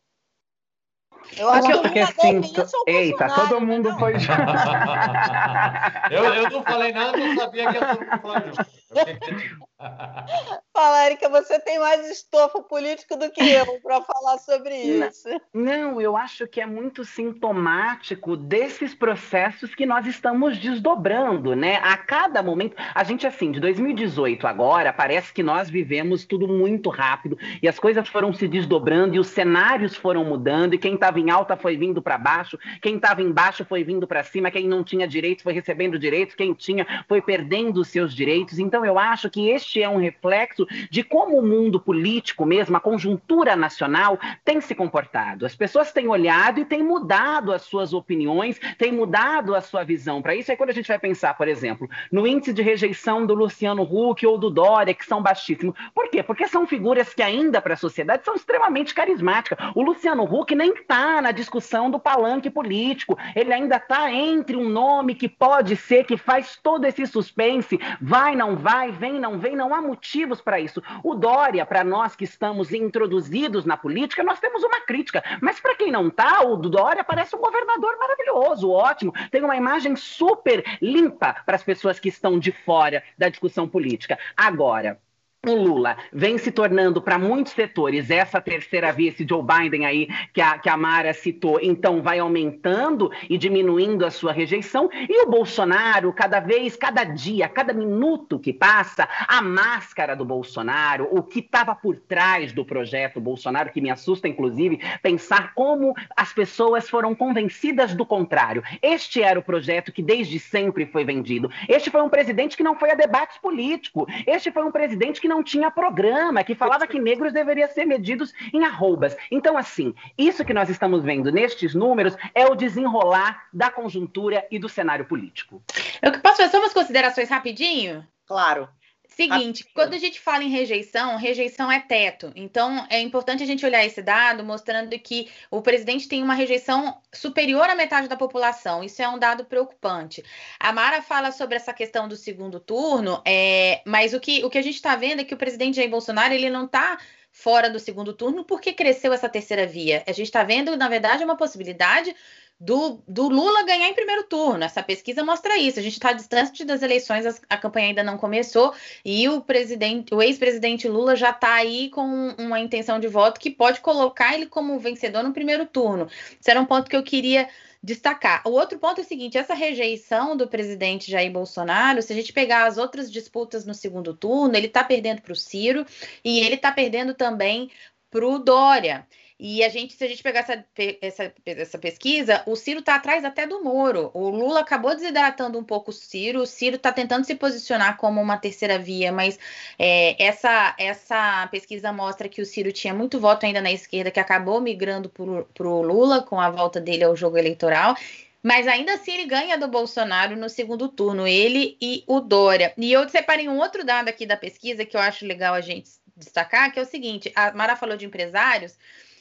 Eu acho que porque assim, eita, todo mundo foi. eu, eu não falei nada, não sabia que ia todo mundo falar junto. Fala, Erika, você tem mais estofo político do que eu para falar sobre isso. Não, eu acho que é muito sintomático desses processos que nós estamos desdobrando, né? A cada momento, a gente assim, de 2018 agora, parece que nós vivemos tudo muito rápido e as coisas foram se desdobrando e os cenários foram mudando e quem estava em alta foi vindo para baixo, quem estava embaixo foi vindo para cima, quem não tinha direitos foi recebendo direitos, quem tinha foi perdendo os seus direitos. Então eu acho que este é um reflexo de como o mundo político mesmo, a conjuntura nacional, tem se comportado. As pessoas têm olhado e têm mudado as suas opiniões, têm mudado a sua visão para isso. Aí quando a gente vai pensar, por exemplo, no índice de rejeição do Luciano Huck ou do Dória, que são baixíssimos. Por quê? Porque são figuras que ainda para a sociedade são extremamente carismáticas. O Luciano Huck nem está na discussão do palanque político. Ele ainda está entre um nome que pode ser, que faz todo esse suspense, vai, não vai, vem, não vem, não há motivos para isso. O Dória, para nós que estamos introduzidos na política, nós temos uma crítica. Mas para quem não está, o Dória parece um governador maravilhoso, ótimo, tem uma imagem super limpa para as pessoas que estão de fora da discussão política. Agora, o Lula vem se tornando para muitos setores essa terceira via, esse Joe Biden aí que a, que a Mara citou, então vai aumentando e diminuindo a sua rejeição, e o Bolsonaro, cada vez, cada dia, cada minuto que passa, a máscara do Bolsonaro, o que estava por trás do projeto Bolsonaro, que me assusta, inclusive, pensar como as pessoas foram convencidas do contrário. Este era o projeto que desde sempre foi vendido. Este foi um presidente que não foi a debates políticos. Este foi um presidente que não tinha programa, que falava que negros deveriam ser medidos em arrobas. Então, assim, isso que nós estamos vendo nestes números é o desenrolar da conjuntura e do cenário político. Eu posso fazer umas considerações rapidinho? Claro. Seguinte, quando a gente fala em rejeição, rejeição é teto. Então, é importante a gente olhar esse dado mostrando que o presidente tem uma rejeição superior à metade da população. Isso é um dado preocupante. A Mara fala sobre essa questão do segundo turno, é, mas o que, o que a gente está vendo é que o presidente Jair Bolsonaro ele não está fora do segundo turno porque cresceu essa terceira via. A gente está vendo, na verdade, uma possibilidade do, do, Lula ganhar em primeiro turno. Essa pesquisa mostra isso. A gente está distante das eleições, a campanha ainda não começou e o presidente, o ex-presidente Lula já está aí com uma intenção de voto que pode colocar ele como vencedor no primeiro turno. Isso era um ponto que eu queria destacar. O outro ponto é o seguinte: essa rejeição do presidente Jair Bolsonaro, se a gente pegar as outras disputas no segundo turno, ele está perdendo para o Ciro e ele está perdendo também para o Dória. E a gente, se a gente pegar essa, essa, essa pesquisa, o Ciro está atrás até do Moro. O Lula acabou desidratando um pouco o Ciro. O Ciro está tentando se posicionar como uma terceira via, mas é, essa, essa pesquisa mostra que o Ciro tinha muito voto ainda na esquerda, que acabou migrando para o Lula com a volta dele ao jogo eleitoral. Mas ainda assim ele ganha do Bolsonaro no segundo turno, ele e o Dória. E eu separei um outro dado aqui da pesquisa que eu acho legal a gente destacar, que é o seguinte: a Mara falou de empresários.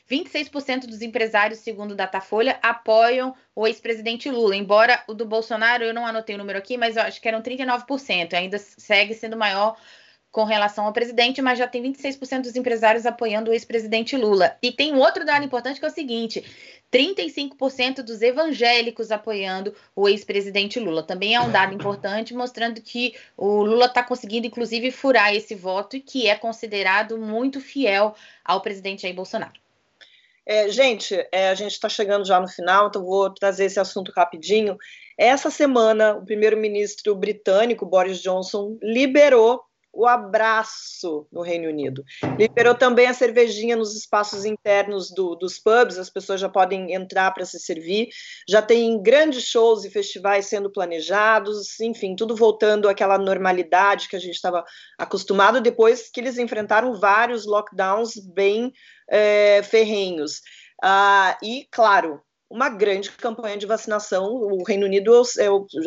26% dos empresários, segundo Datafolha, apoiam o ex-presidente Lula. Embora o do Bolsonaro, eu não anotei o número aqui, mas eu acho que eram 39%. Ainda segue sendo maior com relação ao presidente, mas já tem 26% dos empresários apoiando o ex-presidente Lula. E tem um outro dado importante que é o seguinte: 35% dos evangélicos apoiando o ex-presidente Lula. Também é um dado importante, mostrando que o Lula está conseguindo, inclusive, furar esse voto e que é considerado muito fiel ao presidente Jair Bolsonaro. É, gente, é, a gente está chegando já no final, então vou trazer esse assunto rapidinho. Essa semana, o primeiro-ministro britânico, Boris Johnson, liberou o abraço no Reino Unido. Liberou também a cervejinha nos espaços internos do, dos pubs, as pessoas já podem entrar para se servir. Já tem grandes shows e festivais sendo planejados, enfim, tudo voltando àquela normalidade que a gente estava acostumado depois que eles enfrentaram vários lockdowns bem é, ferrenhos. Ah, e, claro, uma grande campanha de vacinação. O Reino Unido,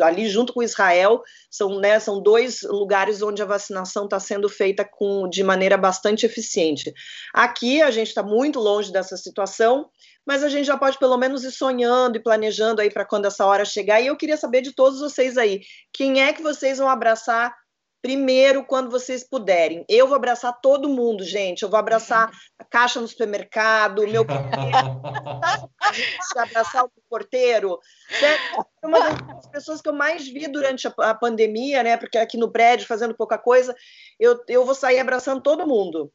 ali junto com Israel, são, né, são dois lugares onde a vacinação está sendo feita com, de maneira bastante eficiente. Aqui a gente está muito longe dessa situação, mas a gente já pode pelo menos ir sonhando e planejando aí para quando essa hora chegar. E eu queria saber de todos vocês aí, quem é que vocês vão abraçar primeiro quando vocês puderem. Eu vou abraçar todo mundo, gente. Eu vou abraçar a caixa no supermercado, meu abraçar o porteiro. É uma das pessoas que eu mais vi durante a pandemia, né? Porque aqui no prédio, fazendo pouca coisa, eu, eu vou sair abraçando todo mundo.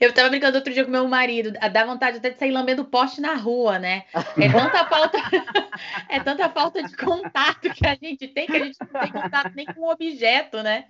Eu tava brincando outro dia com meu marido, dá vontade até de sair lambendo poste na rua, né? É tanta falta, é tanta falta de contato que a gente tem que a gente não tem contato nem com o objeto, né?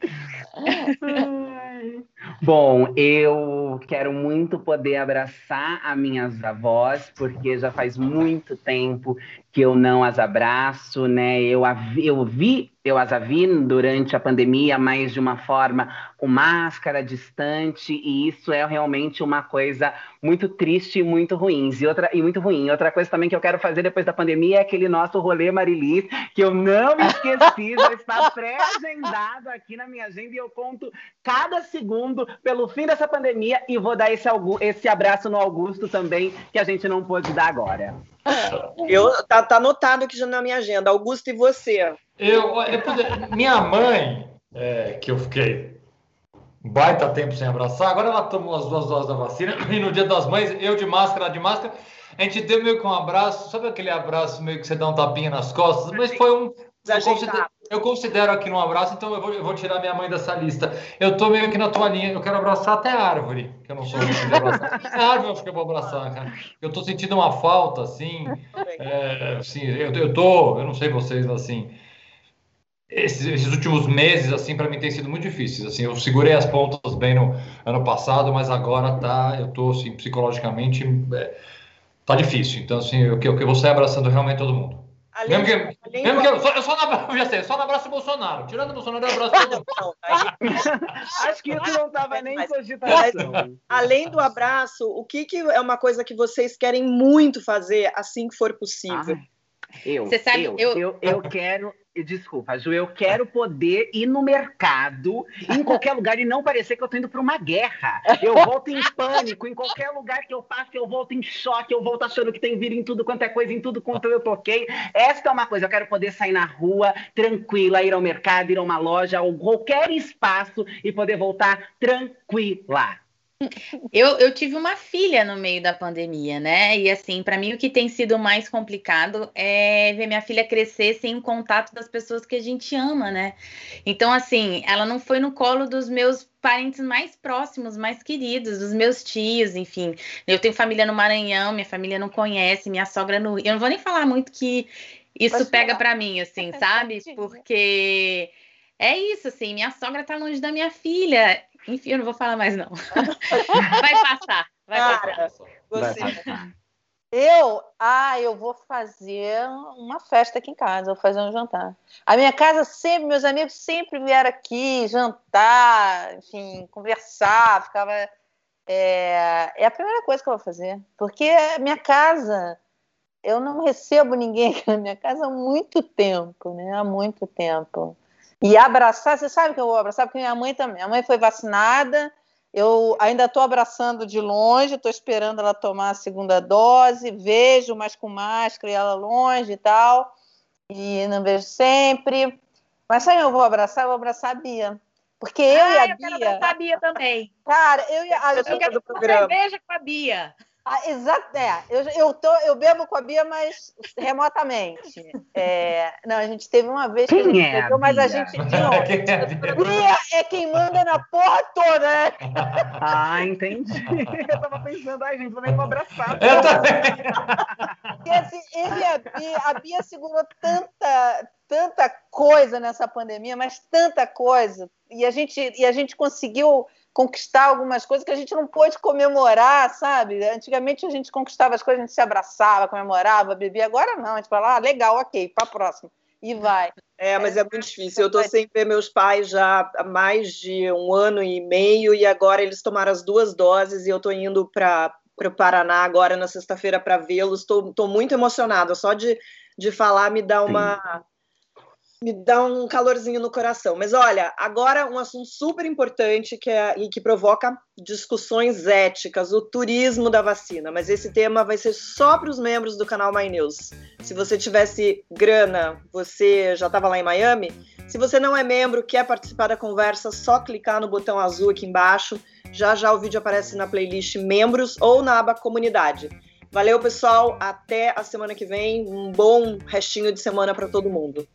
Bom, eu quero muito poder abraçar as minhas avós, porque já faz muito tempo que eu não as abraço, né? Eu, eu vi eu as vi durante a pandemia, mas de uma forma com máscara, distante, e isso é realmente uma coisa muito triste e muito ruim. E, outra, e muito ruim. Outra coisa também que eu quero fazer depois da pandemia é aquele nosso rolê Marilis, que eu não me esqueci, já está pré-agendado aqui na minha agenda, e eu conto cada segundo pelo fim dessa pandemia, e vou dar esse, esse abraço no Augusto também, que a gente não pôde dar agora. Eu, tá, tá anotado aqui já na minha agenda. Augusto, e você? Eu, eu minha mãe, é, que eu fiquei baita tempo sem abraçar, agora ela tomou as duas doses da vacina, e no dia das mães, eu de máscara, de máscara, a gente deu meio que um abraço, sabe aquele abraço meio que você dá um tapinha nas costas? Mas foi um. Considero, eu considero aqui um abraço, então eu vou, eu vou, tirar minha mãe dessa lista. Eu tô meio que na tua linha, eu quero abraçar até a árvore, que eu não sou de abraçar. Até a árvore eu acho que eu vou abraçar, cara. Eu tô sentindo uma falta, assim. É, assim eu, eu tô, eu não sei vocês, assim esses, esses, últimos meses, assim, para mim tem sido muito difíceis. Assim, eu segurei as pontas bem no ano passado, mas agora tá, eu tô, assim, psicologicamente, é, tá difícil. Então, assim, eu, eu, eu vou sair abraçando realmente todo mundo. Além mesmo que, mesmo que eu, só, eu só não abraço, já sei, só não abraço o Bolsonaro. Tirando o Bolsonaro, eu abraço todo mundo. Acho que isso não estava nem em cogitação. Além do abraço, o que, que é uma coisa que vocês querem muito fazer assim que for possível? Ah. Eu, sabe, eu, eu, eu, eu, quero, desculpa, Ju, eu quero poder ir no mercado, em qualquer lugar, e não parecer que eu tô indo para uma guerra. Eu volto em pânico, em qualquer lugar que eu passe, eu volto em choque, eu volto achando que tem vírus em tudo quanto é coisa, em tudo quanto eu toquei. Esta é uma coisa, eu quero poder sair na rua, tranquila, ir ao mercado, ir a uma loja, ou qualquer espaço, e poder voltar tranquila. Eu, eu tive uma filha no meio da pandemia, né? E assim, para mim o que tem sido mais complicado é ver minha filha crescer sem o contato das pessoas que a gente ama, né? Então, assim, ela não foi no colo dos meus parentes mais próximos, mais queridos, dos meus tios, enfim. Eu tenho família no Maranhão, minha família não conhece, minha sogra no Eu não vou nem falar muito que isso pega para mim, assim, sabe? Porque é isso, assim, minha sogra tá longe da minha filha. Enfim, eu não vou falar mais, não. Vai passar. Vai Cara, Vai você. passar. Eu, ah, eu vou fazer uma festa aqui em casa, eu vou fazer um jantar. A minha casa sempre, meus amigos sempre vieram aqui jantar, enfim, conversar, ficava. É, é a primeira coisa que eu vou fazer, porque a minha casa, eu não recebo ninguém aqui na minha casa há muito tempo, né? Há muito tempo. E abraçar, você sabe que eu vou abraçar, porque minha mãe também. Minha mãe foi vacinada, eu ainda estou abraçando de longe, estou esperando ela tomar a segunda dose, vejo, mas com máscara e ela longe e tal, e não vejo sempre. Mas sabe, eu vou abraçar, eu vou abraçar a Bia. Porque eu e Ah, a eu quero Bia, abraçar a Bia também. cara, eu e a, Eu a, também. Eu quero do uma cerveja com a Bia. Ah, exato, é. Eu, eu, tô, eu bebo com a Bia, mas remotamente. É, não, a gente teve uma vez que a Quem gente é a mas a Bia? gente. De novo, Quem é a Bia? Bia é quem manda na porra toda, né? Ah, entendi. Eu tava pensando, ai, gente, vou nem vou abraçar. Eu também. Porque assim, ele e a Bia, a Bia segurou tanta, tanta coisa nessa pandemia, mas tanta coisa. E a gente, e a gente conseguiu conquistar algumas coisas que a gente não pôde comemorar, sabe? Antigamente a gente conquistava as coisas, a gente se abraçava, comemorava, bebia. Agora não, a gente fala, ah, legal, ok, para próxima. E vai. É, mas é muito difícil. Eu tô sem ver meus pais já há mais de um ano e meio e agora eles tomaram as duas doses e eu tô indo para o Paraná agora na sexta-feira para vê-los. Tô, tô muito emocionada. Só de, de falar me dá uma me dá um calorzinho no coração. Mas olha, agora um assunto super importante que é, e que provoca discussões éticas, o turismo da vacina. Mas esse tema vai ser só para os membros do canal My News. Se você tivesse grana, você já estava lá em Miami? Se você não é membro, quer participar da conversa, só clicar no botão azul aqui embaixo. Já já o vídeo aparece na playlist Membros ou na aba Comunidade. Valeu, pessoal. Até a semana que vem. Um bom restinho de semana para todo mundo.